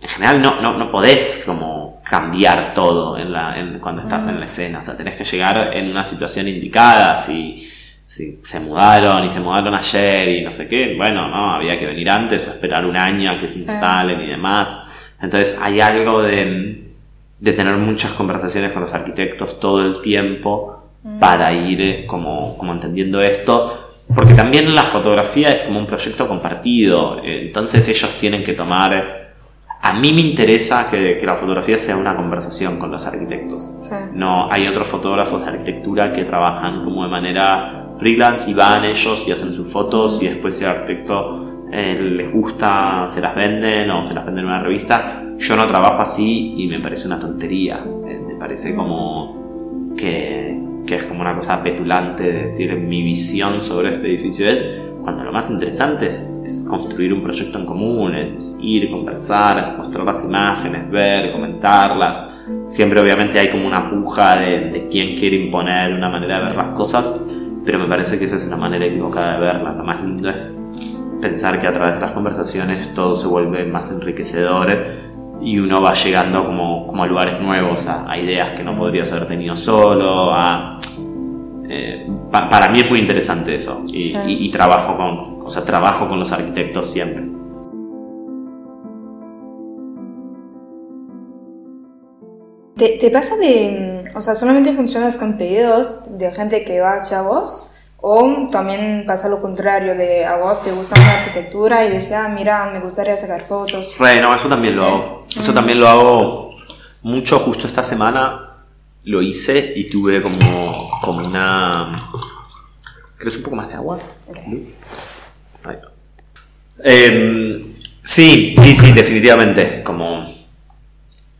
en general no, no, no podés como cambiar todo en la, en- cuando estás en la escena, o sea, tenés que llegar en una situación indicada, si, si se mudaron y se mudaron ayer y no sé qué, bueno, no, había que venir antes o esperar un año a que se Sí. instalen y demás. Entonces hay algo de, de tener muchas conversaciones con los arquitectos todo el tiempo para ir eh, como, como entendiendo esto. Porque también la fotografía es como un proyecto compartido, eh, entonces ellos tienen que tomar... A mí me interesa que, que la fotografía sea una conversación con los arquitectos. Sí. No, hay otros fotógrafos de arquitectura que trabajan como de manera freelance y van ellos y hacen sus fotos y después al arquitecto eh, les gusta, se las venden o se las venden en una revista. Yo no trabajo así y me parece una tontería. Eh, me parece como que, que es como una cosa petulante de decir mi visión sobre este edificio es cuando lo más interesante es, es construir un proyecto en común, es ir, conversar, mostrar las imágenes, ver, comentarlas. Siempre obviamente hay como una puja de, de quién quiere imponer una manera de ver las cosas, pero me parece que esa es una manera equivocada de verlas. Lo más lindo es pensar que a través de las conversaciones todo se vuelve más enriquecedor y uno va llegando como, como a lugares nuevos, a, a ideas que no podrías haber tenido solo, a... eh, pa- para mí es muy interesante eso y, Sí. y- y trabajo con, o sea, trabajo con los arquitectos siempre. ¿Te, te pasa de, mm, o sea, solamente funcionas con pedidos de gente que va hacia vos? ¿O también pasa lo contrario, de a vos te gusta una arquitectura y dices, ah, mira, me gustaría sacar fotos? Re, no, eso también lo hago. Eso también lo hago mucho. Justo esta semana lo hice y tuve como, como una. ¿Querés un poco más de agua? Gracias. Ahí va. Em, sí, sí, sí, definitivamente. Como.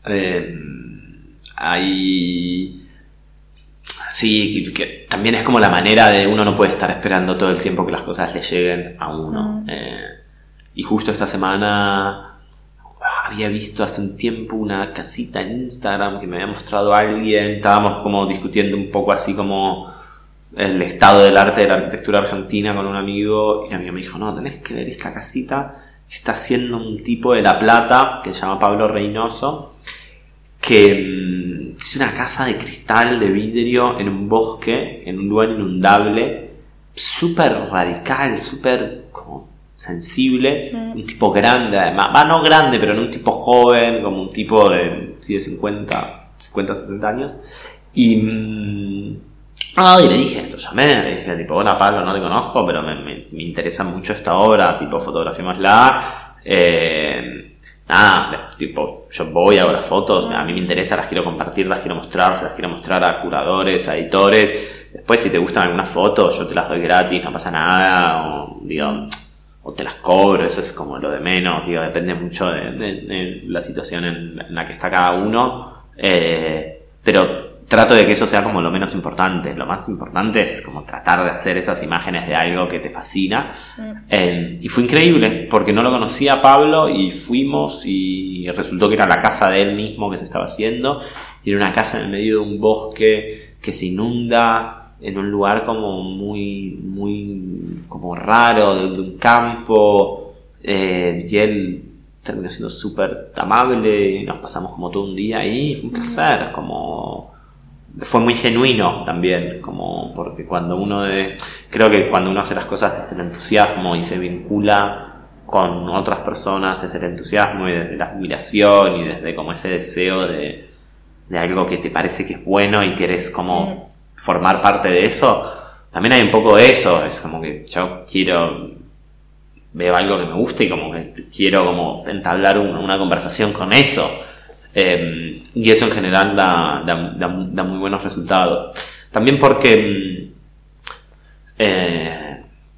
em, hay. Sí, que, que también es como la manera de uno no puede estar esperando todo el tiempo que las cosas le lleguen a uno. Eh, y justo esta semana había visto hace un tiempo una casita en Instagram que me había mostrado alguien. Estábamos como discutiendo un poco así como el estado del arte de la arquitectura argentina con un amigo. Y el amigo me dijo, no, tenés que ver esta casita. Está haciendo un tipo de La Plata que se llama Pablo Reynoso que mm, es una casa de cristal, de vidrio, en un bosque, en un lugar inundable, súper radical, súper como sensible, un tipo grande además, va no grande, pero no un tipo joven, como un tipo de, sí, de 50, 50, 60 años, y... mm, Ah, y le dije, lo llamé, le dije, tipo, hola Pablo, no te conozco, pero me, me- me interesa mucho esta obra, tipo, fotografiémosla. Eh, nada, tipo, yo voy, hago las fotos, a mí me interesa, las quiero compartir, las quiero mostrar, se las quiero mostrar a curadores, a editores. Después, si te gustan algunas fotos, yo te las doy gratis, no pasa nada, o digo, o te las cobro, eso es como lo de menos, digo, depende mucho de, la situación en, en la que está cada uno. Eh, pero trato de que eso sea como lo menos importante. Lo más importante es como tratar de hacer esas imágenes de algo que te fascina. Eh, y fue increíble, porque no lo conocía a Pablo y fuimos y resultó que era la casa de él mismo que se estaba haciendo. Y era una casa en el medio de un bosque que se inunda en un lugar como muy, muy como raro, de, de un campo. Eh, y él terminó siendo súper amable y nos pasamos como todo un día ahí. Fue un placer, como fue muy genuino también, como porque cuando uno de, creo que cuando uno hace las cosas desde el entusiasmo y se vincula con otras personas desde el entusiasmo y desde la admiración y desde como ese deseo de, de algo que te parece que es bueno y querés como formar parte de eso, también hay un poco de eso, es como que yo quiero veo algo que me gusta y como que quiero como entablar un- una conversación con eso. Eh, y eso en general da, da- da- da muy buenos resultados. También porque... mm, eh,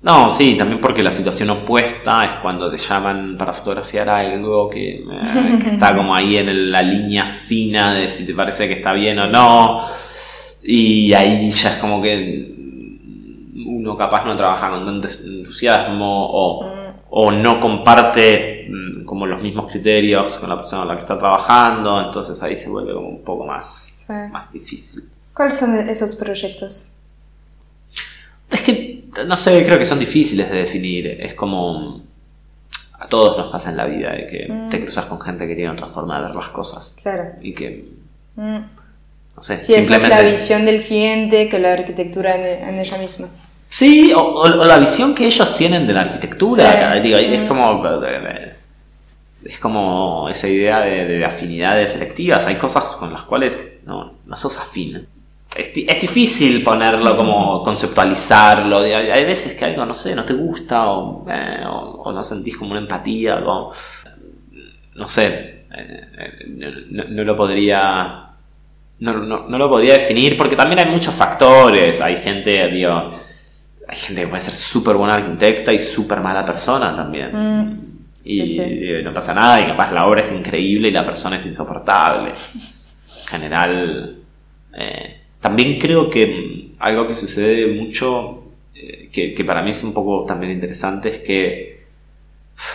no, sí, también porque la situación opuesta es cuando te llaman para fotografiar algo que, eh, que está como ahí en el- la línea fina de si te parece que está bien o no. Y ahí ya es como que uno capaz no trabaja con tanto entusiasmo o, o no comparte mm, como los mismos criterios con la persona con la que está trabajando, entonces ahí se vuelve como un poco más, Sí. más difícil. ¿Cuáles son esos proyectos? Es que, no sé, creo que son difíciles de definir. Es como. A todos nos pasa en la vida de que te cruzas con gente que tiene otra forma de ver las cosas. Claro. Y que, Mm. no sé, Sí, esa es la simplemente. visión del cliente que la arquitectura en, en ella misma. Sí, o, o- o la visión que ellos tienen de la arquitectura. Sí. Digo, es Mm. como. Es como esa idea de, de afinidades selectivas. Hay cosas con las cuales no, no sos afín. Es, di- es difícil ponerlo como conceptualizarlo. Hay, hay veces que algo, no sé, no te gusta o, eh, o- no sentís como una empatía. no sé, eh, eh, no, no lo podría. No, no- no lo podría definir porque también hay muchos factores. Hay gente, digo, hay gente que puede ser súper buena arquitecta y súper mala persona también. Mm. Y, Sí, eh, no pasa nada, y capaz la obra es increíble y la persona es insoportable. En general, eh, también creo que algo que sucede mucho, eh, que, que para mí es un poco también interesante, es que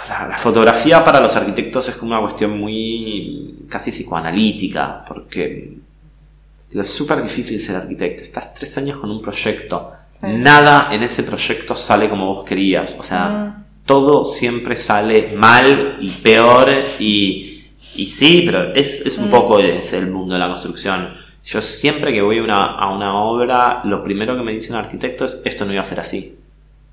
la, la fotografía para los arquitectos es como una cuestión muy casi psicoanalítica, porque es súper difícil ser arquitecto. Estás tres años con un proyecto, Sí. nada en ese proyecto sale como vos querías, o sea, Mm. todo siempre sale mal y peor y, y sí, pero es, es un poco es el mundo de la construcción. Yo siempre que voy a una, a una obra, lo primero que me dice un arquitecto es esto no iba a ser así.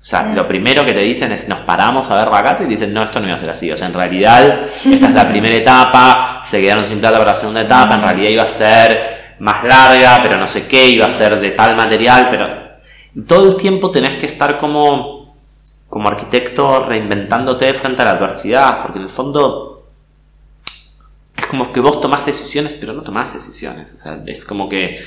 O sea, Mm. lo primero que te dicen es nos paramos a ver la casa y te dicen no, esto no iba a ser así. O sea, en realidad esta es la primera etapa, se quedaron sin plata para la segunda etapa, en realidad iba a ser más larga, pero no sé qué, iba a ser de tal material, pero todo el tiempo tenés que estar como como arquitecto reinventándote frente a la adversidad, porque en el fondo es como que vos tomás decisiones, pero no tomás decisiones. O sea, es como que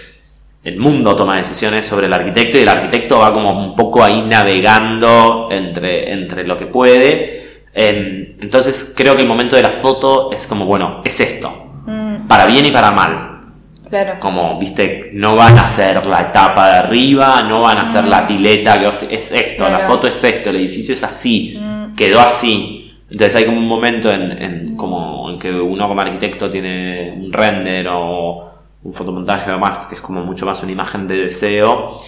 el mundo toma decisiones sobre el arquitecto y el arquitecto va como un poco ahí navegando entre, entre lo que puede. Entonces creo que el momento de la foto es como, bueno, es esto, Mm, para bien y para mal claro. como, viste, no van a ser la etapa de arriba, no van a ser la pileta, que es esto, la foto es esto, el edificio es así, Mm. quedó así. Entonces hay como un momento en, en como en que uno como arquitecto tiene un render o un fotomontaje o más, que es como mucho más una imagen de deseo.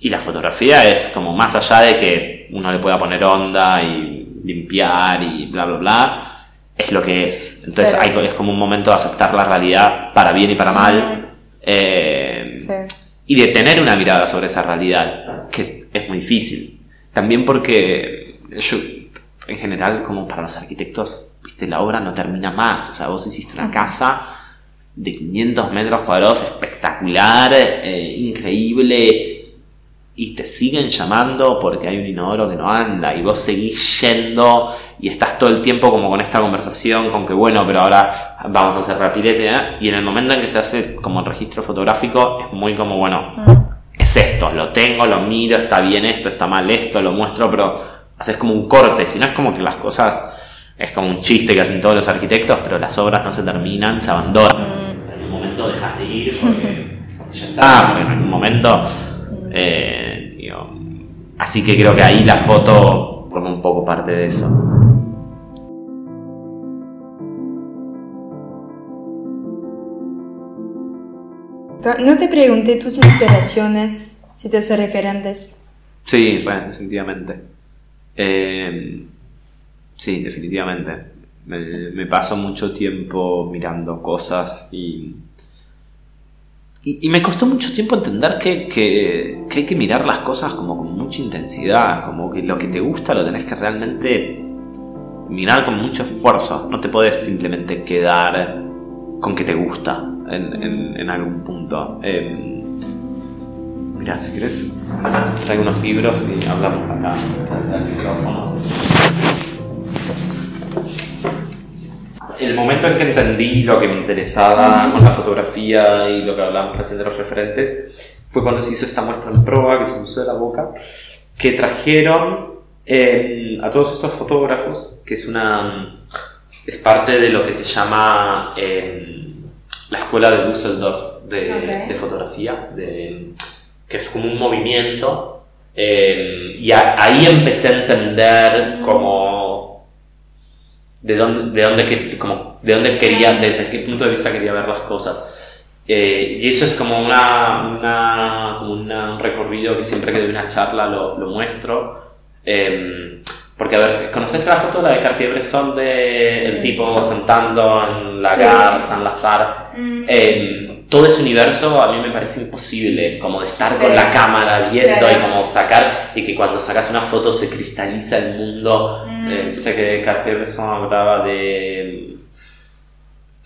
Y la fotografía es como más allá de que uno le pueda poner onda y limpiar y bla, bla, bla, es lo que es. Entonces hay- es como un momento de aceptar la realidad para bien y para mal. Eh, Sí. y de tener una mirada sobre esa realidad, que es muy difícil. También porque yo, en general, como para los arquitectos, viste, la obra no termina más. O sea, vos hiciste una casa de 500 metros cuadrados espectacular, eh, increíble, y te siguen llamando porque hay un inodoro que no anda, y vos seguís yendo y estás todo el tiempo como con esta conversación, con que bueno, pero ahora vamos a hacer rapidete, ¿eh? y en el momento en que se hace como el registro fotográfico, es muy como, bueno, es esto, lo tengo, lo miro, está bien esto, está mal esto, lo muestro, pero haces como un corte, si no es como que las cosas, es como un chiste que hacen todos los arquitectos, pero las obras no se terminan, se abandonan. En un momento dejas de ir porque, porque ya está, porque en algún momento... eh, digo, así que creo que ahí la foto forma un poco parte de eso. No te pregunté tus inspiraciones, si te hace referentes. Sí, re, definitivamente. Eh, sí, definitivamente. Me, me paso mucho tiempo mirando cosas y, y, me costó mucho tiempo entender que, que- hay que mirar las cosas como con mucha intensidad, como que lo que te gusta lo tenés que realmente mirar con mucho esfuerzo. No te podés simplemente quedar con que te gusta en, en- algún punto. Eh, Mira, si querés, traigo unos libros y hablamos acá, cerca del micrófono. El momento en que entendí lo que me interesaba con la fotografía y lo que hablábamos recién de los referentes fue cuando se hizo esta muestra en proa que se puso de la boca, que trajeron eh, a todos estos fotógrafos, que es una es parte de lo que se llama eh, la escuela de Düsseldorf de, Ok. de fotografía, de, que es como un movimiento. eh, y a- ahí empecé a entender como de dónde, de dónde, como, de dónde quería, desde qué punto de vista quería ver las cosas. Eh, y eso es como, una, una- como una- un recorrido que siempre que doy una charla lo, lo muestro. Eh, porque, a ver, ¿conoces la foto, la de Cartier-Bresson, de el Sí. tipo sentando en la Sí. Gare Saint-Lazare? Mm. Eh, todo ese universo a mí me parece imposible, como de estar Sí. con la cámara viendo Claro. y como sacar, y que cuando sacas una foto se cristaliza el mundo. Mm. Eh, sé que Cartier-Bresson hablaba de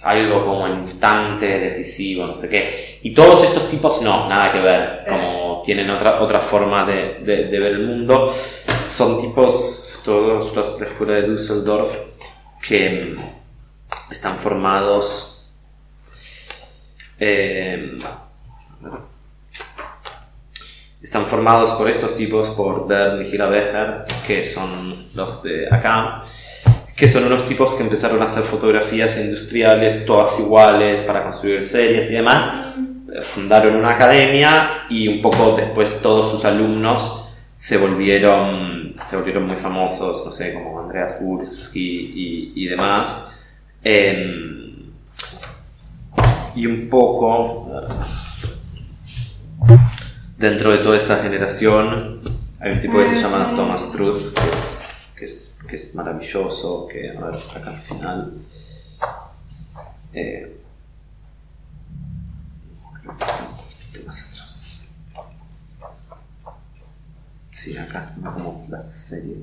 algo como el instante decisivo, no sé qué. Y todos estos tipos no, nada que ver, Sí. como tienen otra, otra forma de, de- de ver el mundo. Son tipos, todos los de la escuela de Düsseldorf, que mm, están formados... eh, están formados por estos tipos, por Bern y Gira Becher, que son los de acá, que son unos tipos que empezaron a hacer fotografías industriales, todas iguales, para construir series y demás. Eh, Fundaron una academia y un poco después todos sus alumnos se volvieron, se volvieron muy famosos, no sé, como Andreas Gursky y, y demás. Em, y un poco dentro de toda esta generación hay un tipo que se llama sí. Thomas Truth que es, que es, que es maravilloso que a ver acá al final. Eh, creo que está un poquito más atrás. Sí acá como la serie.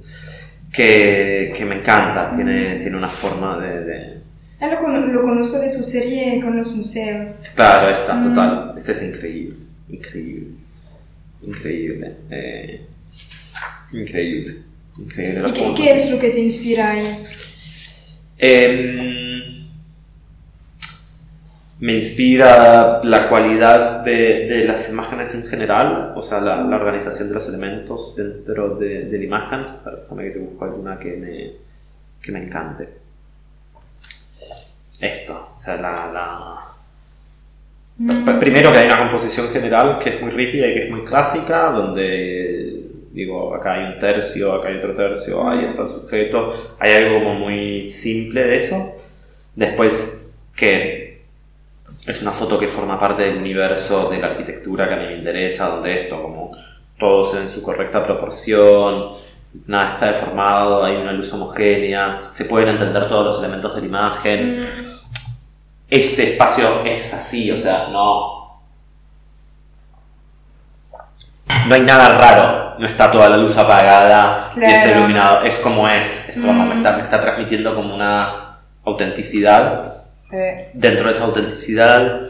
Que, que me encanta tiene, tiene una forma de- de Ah, lo, con- lo conozco de su serie con los museos. Claro, esta, Mm. total. Este es increíble. Increíble. Increíble. eh, increíble. Increíble. ¿Y qué, qué es lo que te inspira ahí? Em, me inspira la cualidad de, de las imágenes en general, o sea, la, la organización de los elementos dentro de, de la imagen. Déjame que te busco alguna que me, que me encante. Esto, o sea, la, la, Mm. Primero que hay una composición general que es muy rígida y que es muy clásica, donde digo, acá hay un tercio, acá hay otro tercio, ahí está el sujeto, hay algo como muy simple de eso. Después que es una foto que forma parte del universo de la arquitectura que a mí me interesa, donde esto, como todos en su correcta proporción, nada está deformado, hay una luz homogénea, se pueden entender todos los elementos de la imagen Mm. Este espacio es así, o sea, no. No hay nada raro, no está toda la luz apagada y está Claro. iluminado, es como es. Esto Mm. me, está, me está transmitiendo como una autenticidad. Sí. Dentro de esa autenticidad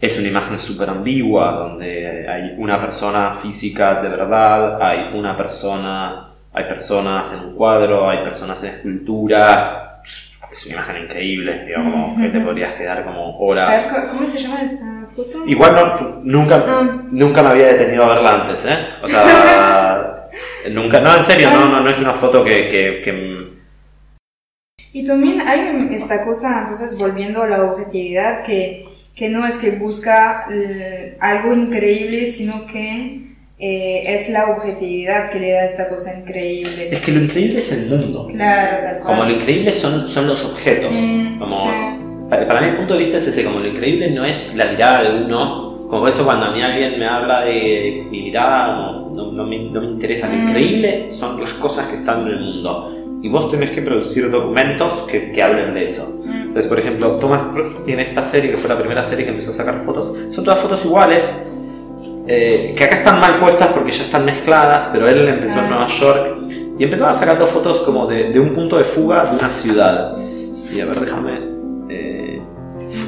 es una imagen súper ambigua, donde hay una persona física de verdad, hay una persona, hay personas en un cuadro, hay personas en escultura. Es una imagen increíble, digo, como que te podrías quedar como A horas. ver, ¿cómo- ¿Cómo se llama esta foto? Igual no, nunca, Ah. nunca me había detenido a verla antes, ¿eh? O sea, nunca, no, en serio, no, no, no es una foto que, que, que- Y también hay esta cosa, entonces volviendo a la objetividad, que, que no es que busca l- algo increíble, sino que eh, es la objetividad que le da esta cosa increíble. es que lo increíble es el mundo. Claro, tal cual. Como lo increíble son, son los objetos. Mm, como, sí. para, para el punto de vista es ese, como lo increíble no es la mirada de uno, como por eso cuando a mí alguien me habla de mi mirada, no, no- no me, no me interesa. Lo Mm. increíble son las cosas que están en el mundo. Y vos tenés que producir documentos que, que hablen de eso. Mm. Entonces, por ejemplo, Thomas Truth tiene esta serie, que fue la primera serie que empezó a sacar fotos. Son todas fotos iguales, eh, que acá están mal puestas porque ya están mezcladas, pero él empezó en Ah. Nueva York y empezaba sacando fotos como de, de un punto de fuga de una ciudad. Y a ver, déjame... eh,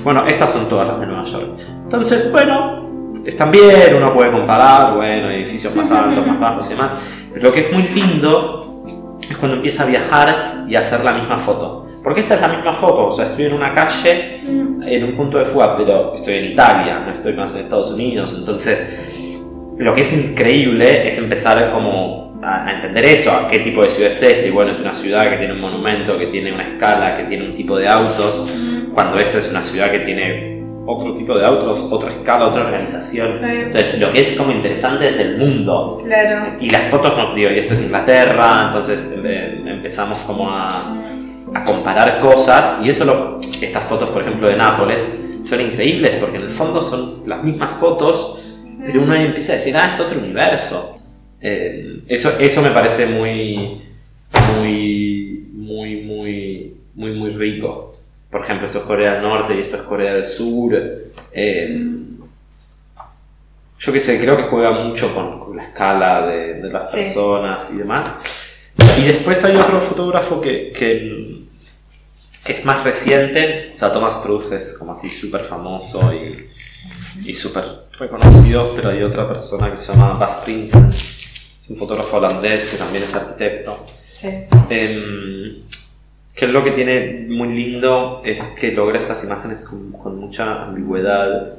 Bueno, estas son todas las de Nueva York. Entonces, bueno, están bien, uno puede comparar, bueno, edificios más altos, más bajos y demás. Pero lo que es muy lindo es cuando empieza a viajar y a hacer la misma foto. porque esta es la misma foto, o sea, estoy en una calle, en un punto de fuga, pero estoy en Italia, no estoy más en Estados Unidos, entonces lo que es increíble es empezar como a, a entender eso, a qué tipo de ciudad es esta, y bueno, es una ciudad que tiene un monumento, que tiene una escala, que tiene un tipo de autos, cuando esta es una ciudad que tiene otro tipo de autos, otra escala, otra organización. Sí. Entonces, lo que es como interesante es el mundo. Claro. Y las fotos, no, digo, y esto es Inglaterra, entonces eh, empezamos como a, a comparar cosas, y eso, lo, estas fotos, por ejemplo, de Nápoles, son increíbles, porque en el fondo son las mismas fotos, pero uno empieza a decir, ah, es otro universo. Eh, eso, eso me parece muy, muy, muy, muy, muy, muy rico. Por ejemplo, esto es Corea del Norte y esto es Corea del Sur. Eh, yo qué sé, creo que juega mucho con, con la escala de, de las Sí. personas y demás. Y después hay otro fotógrafo que, que, que es más reciente, o sea, Thomas Truth es como así súper famoso y, y súper reconocido, pero hay otra persona que se llama Bas Prinsen, es un fotógrafo holandés que también es arquitecto. Sí. Em, que lo que tiene muy lindo es que logra estas imágenes con, con mucha ambigüedad.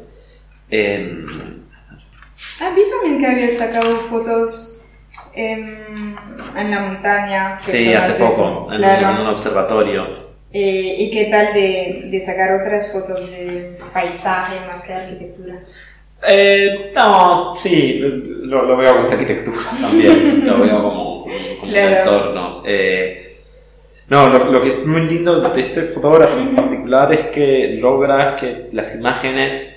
Em, Ah, vi también que había sacado fotos em, en la montaña. sí, hace poco, en, Claro. en un observatorio. Eh, ¿Y qué tal de, de sacar otras fotos de paisaje más que de arquitectura? Eh, no, sí, lo, lo veo como arquitectura también, lo veo como, como, como Claro. un entorno. Eh, no, lo, lo que es muy lindo de este fotógrafo en particular es que logra que las imágenes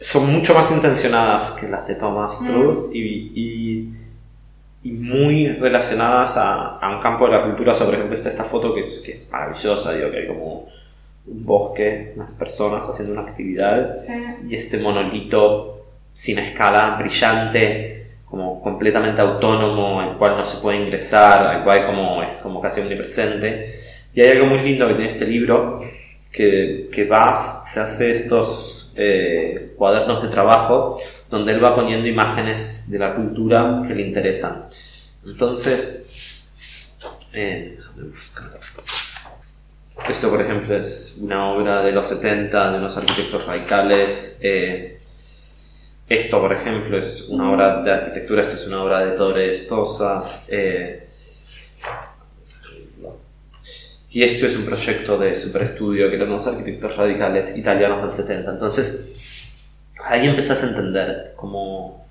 son mucho más intencionadas que las de Thomas. Truth y muy relacionadas a, a un campo de la cultura. O sea, por ejemplo, está esta foto que es, que es maravillosa, digo, que hay como un bosque, unas personas haciendo una actividad Sí. y este monolito sin escala, brillante, como completamente autónomo, al cual no se puede ingresar, al cual como es como casi omnipresente. Y hay algo muy lindo que tiene este libro, que, que vas, se hace estos eh, cuadernos de trabajo, donde él va poniendo imágenes de la cultura que le interesan. Entonces, eh. Esto, por ejemplo, es una obra de los 70 de unos arquitectos radicales. eh, esto, por ejemplo, es una obra de arquitectura, esto es una obra de Torres Tosas. eh, y esto es un proyecto de superestudio que eran unos arquitectos radicales italianos del 70. Entonces, ahí empezás a entender como...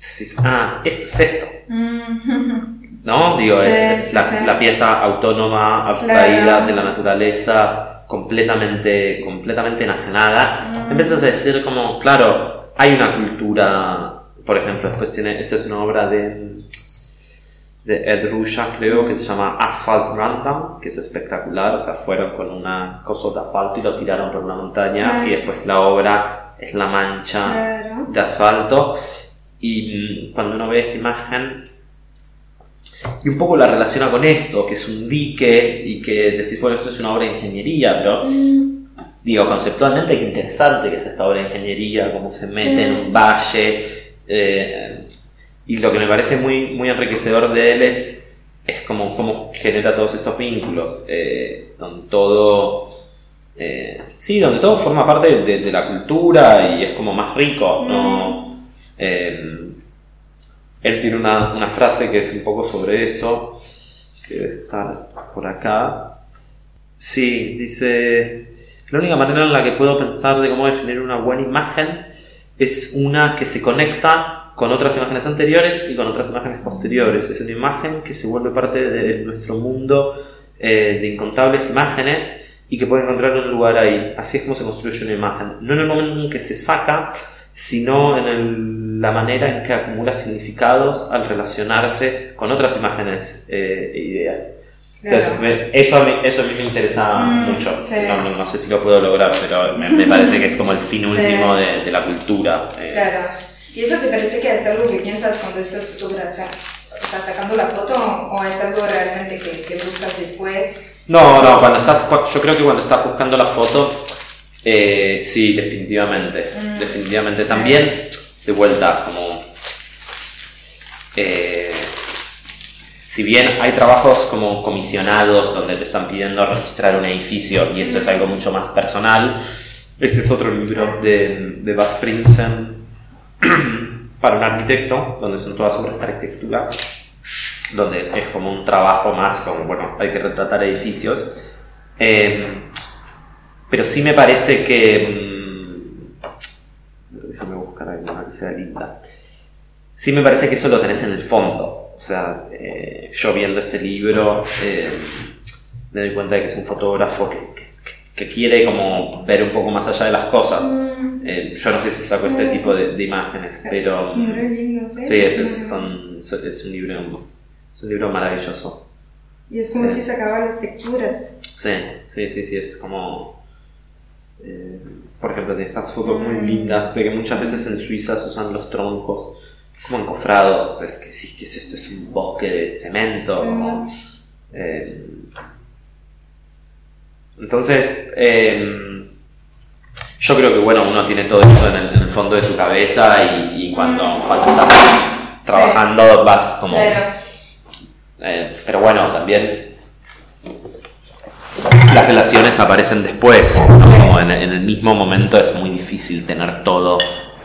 decís, ah, esto es esto. Mm, ¿no? Digo, Sí, es, es sí, la, sí. la pieza autónoma, abstraída Claro. de la naturaleza, completamente, completamente enajenada. Mm. Empiezas a decir como, claro, hay una cultura, por ejemplo, después tiene, esta es una obra de, de Ed Ruscha, creo, que se llama Asphalt Random, que es espectacular, o sea, fueron con una cosa de asfalto y lo tiraron por una montaña Sí. y después la obra es la mancha Claro. de asfalto y mm, cuando uno ve esa imagen y un poco la relaciona con esto, que es un dique y que decís, bueno, esto es una obra de ingeniería, pero Mm, digo, conceptualmente qué interesante que es esta obra de ingeniería, cómo se mete Sí. en un valle. eh, y lo que me parece muy, muy enriquecedor de él es, es como cómo genera todos estos vínculos, eh, donde todo... eh, sí, donde todo forma parte de, de la cultura y es como más rico, ¿no? Eh, él tiene una, una frase que es un poco sobre eso, que debe estar por acá. Sí, dice, la única manera en la que puedo pensar de cómo definir una buena imagen es una que se conecta con otras imágenes anteriores y con otras imágenes posteriores. Es una imagen que se vuelve parte de nuestro mundo eh, de incontables imágenes y que puede encontrar un lugar ahí. Así es como se construye una imagen. No en el momento en que se saca, sino en el- la manera en que acumula significados al relacionarse con otras imágenes eh, e ideas. Entonces, eso, a mí, eso a mí me interesa Mm, mucho. sí. No, no- no sé si lo puedo lograr, pero me, me parece que es como el fin Sí. último de, de la cultura. eh. Claro. ¿Y eso te parece que es algo que piensas cuando estás fotografiando? O sea, sacando la foto o es algo realmente que, que buscas después? No, no, cuando estás, yo creo que cuando estás buscando la foto, eh, sí, definitivamente, Mm, definitivamente. También, de vuelta, como, eh, si bien hay trabajos como comisionados donde te están pidiendo registrar un edificio y esto es algo mucho más personal, este es otro libro de, de Bas Prinsen para un arquitecto, donde son todas obras de arquitectura, donde es como un trabajo más como, bueno, hay que retratar edificios. Eh, pero sí me parece que... mm, Déjame buscar alguna que sea linda. Sí me parece que eso lo tenés en el fondo. O sea, eh, yo viendo este libro eh, me doy cuenta de que es un fotógrafo que, que- que quiere como ver un poco más allá de las cosas. Eh, yo no sé si saco este tipo de, de imágenes, pero... Lindos, ¿eh? Sí, este es, son- es un libro, es un libro maravilloso. Y es como si sacaba las texturas. Sí, sí, sí, sí, es como... eh, por ejemplo, tiene estas fotos muy lindas de que muchas veces en Suiza se usan los troncos como encofrados. Entonces, que sí, que es esto? Es un bosque de cemento. Sí. como, eh, entonces, eh, yo creo que bueno, uno tiene todo esto en el, en el fondo de su cabeza y, y cuando, cuando estás trabajando vas como... Eh, pero bueno, también las relaciones aparecen después, ¿no? Como en, en el mismo momento es muy difícil tener todo,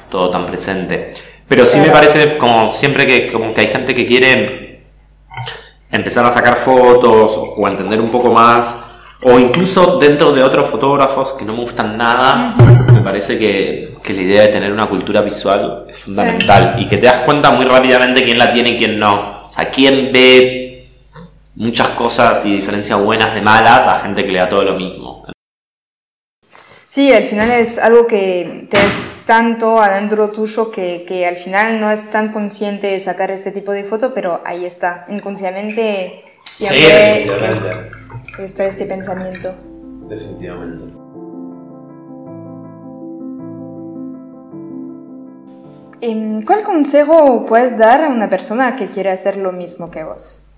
todo tan presente. Pero sí me parece como siempre que, como que hay gente que quiere empezar a sacar fotos o a entender un poco más, o incluso dentro de otros fotógrafos que no me gustan nada, me parece que, que la idea de tener una cultura visual es fundamental y que te das cuenta muy rápidamente quién la tiene y quién no. O sea, quién ve muchas cosas y diferencia buenas de malas a gente que le da todo lo mismo. Sí, al final es algo que te es tanto adentro tuyo que, que al final no es tan consciente de sacar este tipo de foto, pero ahí está, inconscientemente siempre está este pensamiento. Definitivamente. Em, ¿Cuál consejo puedes dar a una persona que quiere hacer lo mismo que vos?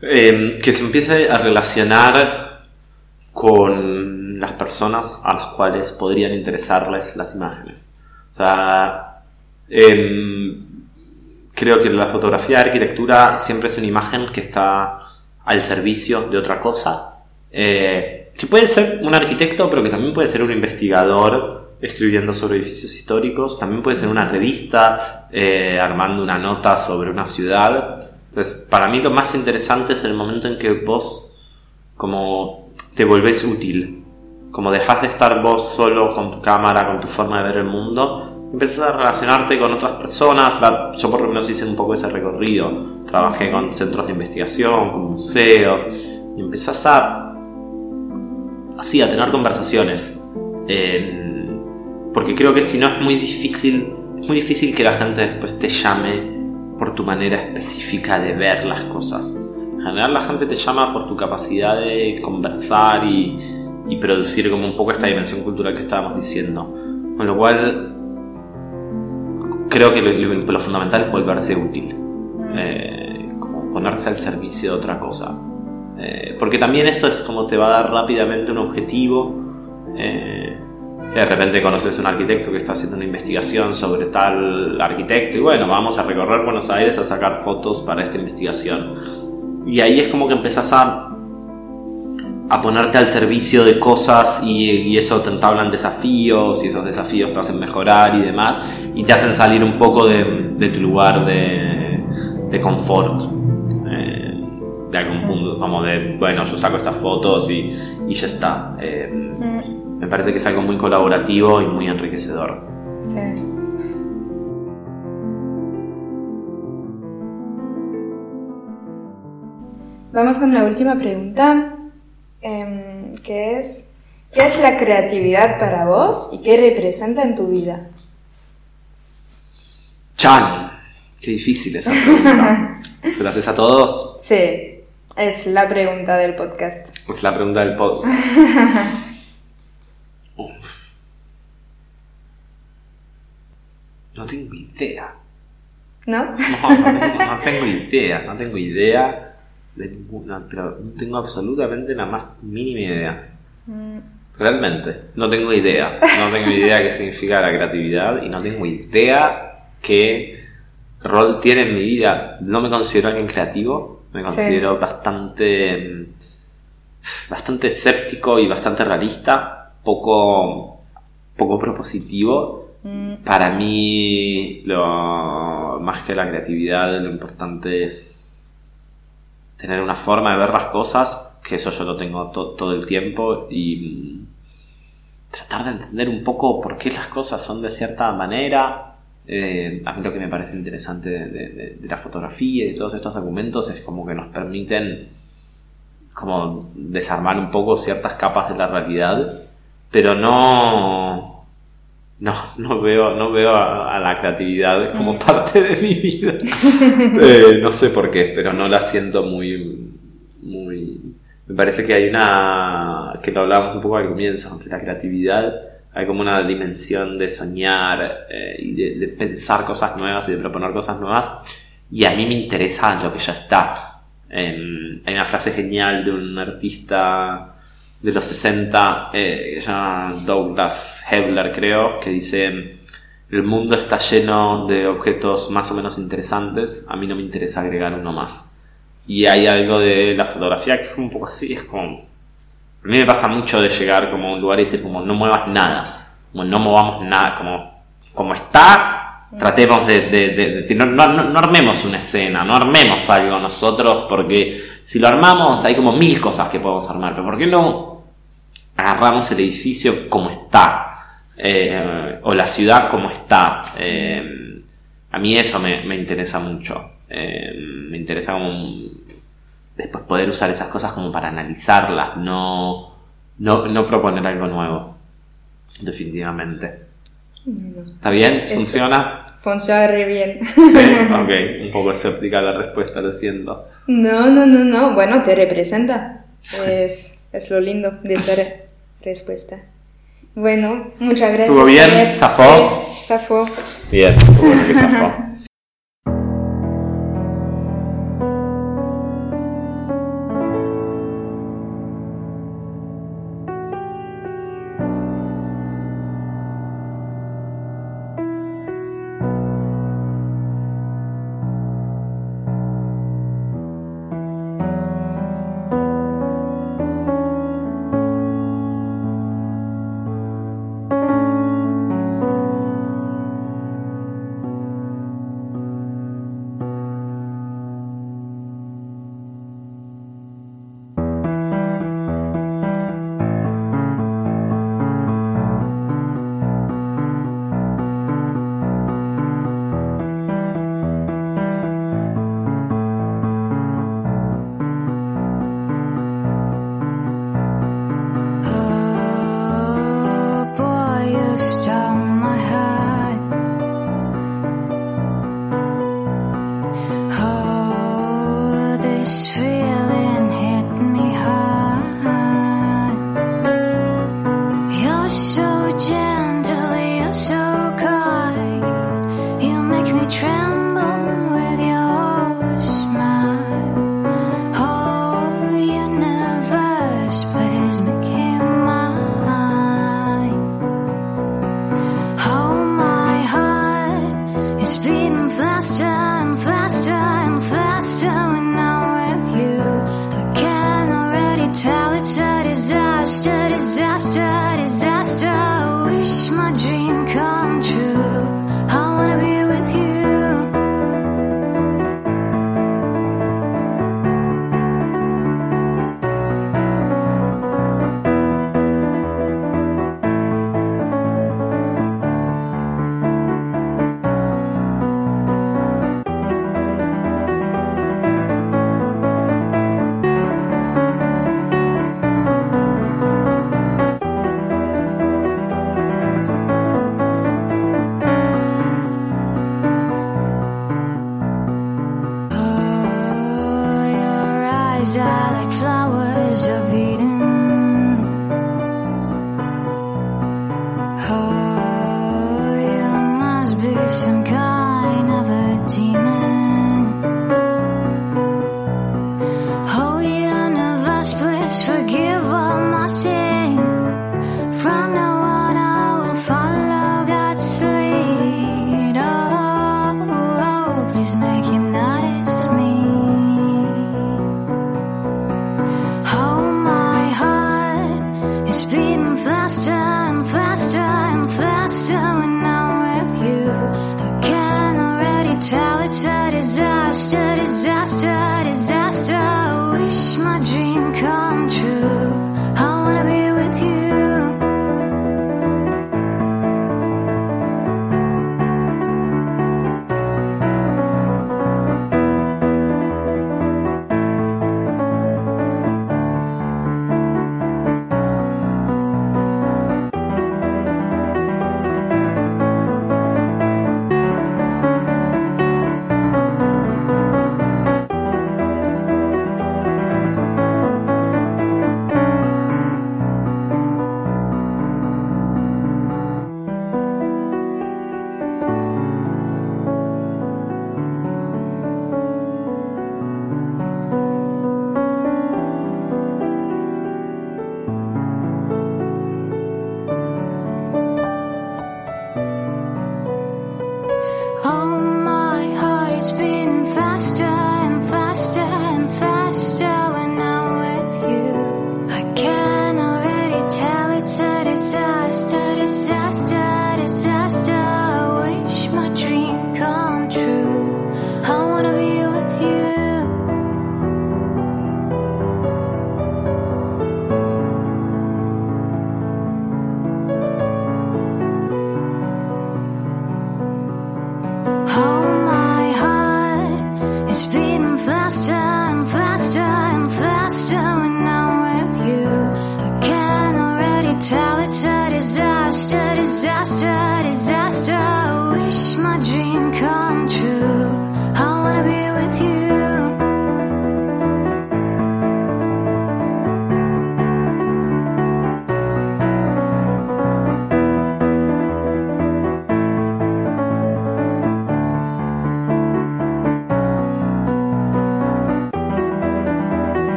Eh, que se empiece a relacionar con las personas a las cuales podrían interesarles las imágenes. O sea, em, creo que la fotografía de arquitectura siempre es una imagen que está al servicio de otra cosa. Eh, que puede ser un arquitecto, pero que también puede ser un investigador escribiendo sobre edificios históricos. También puede ser una revista eh, armando una nota sobre una ciudad. Entonces, para mí lo más interesante es el momento en que vos como te volvés útil, como dejas de estar vos solo con tu cámara, con tu forma de ver el mundo, empiezas a relacionarte con otras personas. Yo por lo menos hice un poco ese recorrido, trabajé con centros de investigación, con museos, y empezás a, así, a tener conversaciones. Eh, porque creo que si no es muy difícil, es muy difícil que la gente después te llame por tu manera específica de ver las cosas. En general la gente te llama por tu capacidad de conversar y, y producir como un poco esta dimensión cultural que estábamos diciendo. Con lo cual creo que lo, lo- lo fundamental es volverse útil. Eh, como ponerse al servicio de otra cosa. Eh, porque también eso es como te va a dar rápidamente un objetivo. eh, que de repente conoces a un arquitecto que está haciendo una investigación sobre tal arquitecto y bueno, vamos a recorrer Buenos Aires a sacar fotos para esta investigación. Y ahí es como que empezás a, a ponerte al servicio de cosas y, y eso te entablan desafíos y esos desafíos te hacen mejorar y demás y te hacen salir un poco de, de tu lugar de, de confort. De algún punto, como de, bueno, yo saco estas fotos y, y ya está. Eh, me parece que es algo muy colaborativo y muy enriquecedor. Sí. Vamos con la última pregunta, em, que es, ¿qué es la creatividad para vos y qué representa en tu vida? Chan, qué difícil esa pregunta. ¿Se la haces a todos? Sí, es la pregunta del podcast. Es la pregunta del podcast. Uf. No tengo idea. ¿No? No, no tengo, no tengo idea. No tengo idea de ninguna, pero no tengo absolutamente la más mínima idea. Realmente, no tengo idea. No tengo idea qué significa la creatividad y no tengo idea qué rol tiene en mi vida. No me considero alguien creativo, me Sí. considero bastante, bastante escéptico y bastante realista, poco, poco propositivo. Mm, Para mí, lo más que la creatividad, lo importante es tener una forma de ver las cosas, que eso yo lo tengo to- todo el tiempo, y mm, tratar de entender un poco por qué las cosas son de cierta manera. Eh, a mí lo que me parece interesante de, de- de la fotografía y de todos estos documentos es como que nos permiten como desarmar un poco ciertas capas de la realidad, pero no no, no veo, no veo a, a la creatividad como parte de mi vida. Eh, no sé por qué, pero no la siento muy, muy. Me parece que hay una. que lo hablábamos un poco al comienzo, que la creatividad hay como una dimensión de soñar eh, y de, de pensar cosas nuevas y de proponer cosas nuevas. Y a mí me interesa lo que ya está. Em, hay una frase genial de un artista de los 60, eh, que se llama Douglas Hebler, creo, que dice: El mundo está lleno de objetos más o menos interesantes, a mí no me interesa agregar uno más. Y hay algo de la fotografía que es un poco así, es como. A mí me pasa mucho de llegar como a un lugar y decir, como, no muevas nada, como, no movamos nada, como, como está, tratemos de. de- no, no- no- armemos una escena, no armemos algo nosotros, porque si lo armamos hay como mil cosas que podemos armar, pero ¿por qué no agarramos el edificio como está, eh, o la ciudad como está. Eh, a mí eso me, me interesa mucho. Eh, me interesa como después poder usar esas cosas como para analizarlas, no, no, no proponer algo nuevo. Definitivamente. ¿Está bien? ¿Funciona? Funciona re bien. Sí, ok. Un poco escéptica la respuesta, lo siento. No, no, no, no. Bueno, te representa. Es, es lo lindo de esa re- respuesta. Bueno, muchas gracias. ¿Estuvo bien? ¿Zafó? Sí, zafó. Bien, bueno que zafó.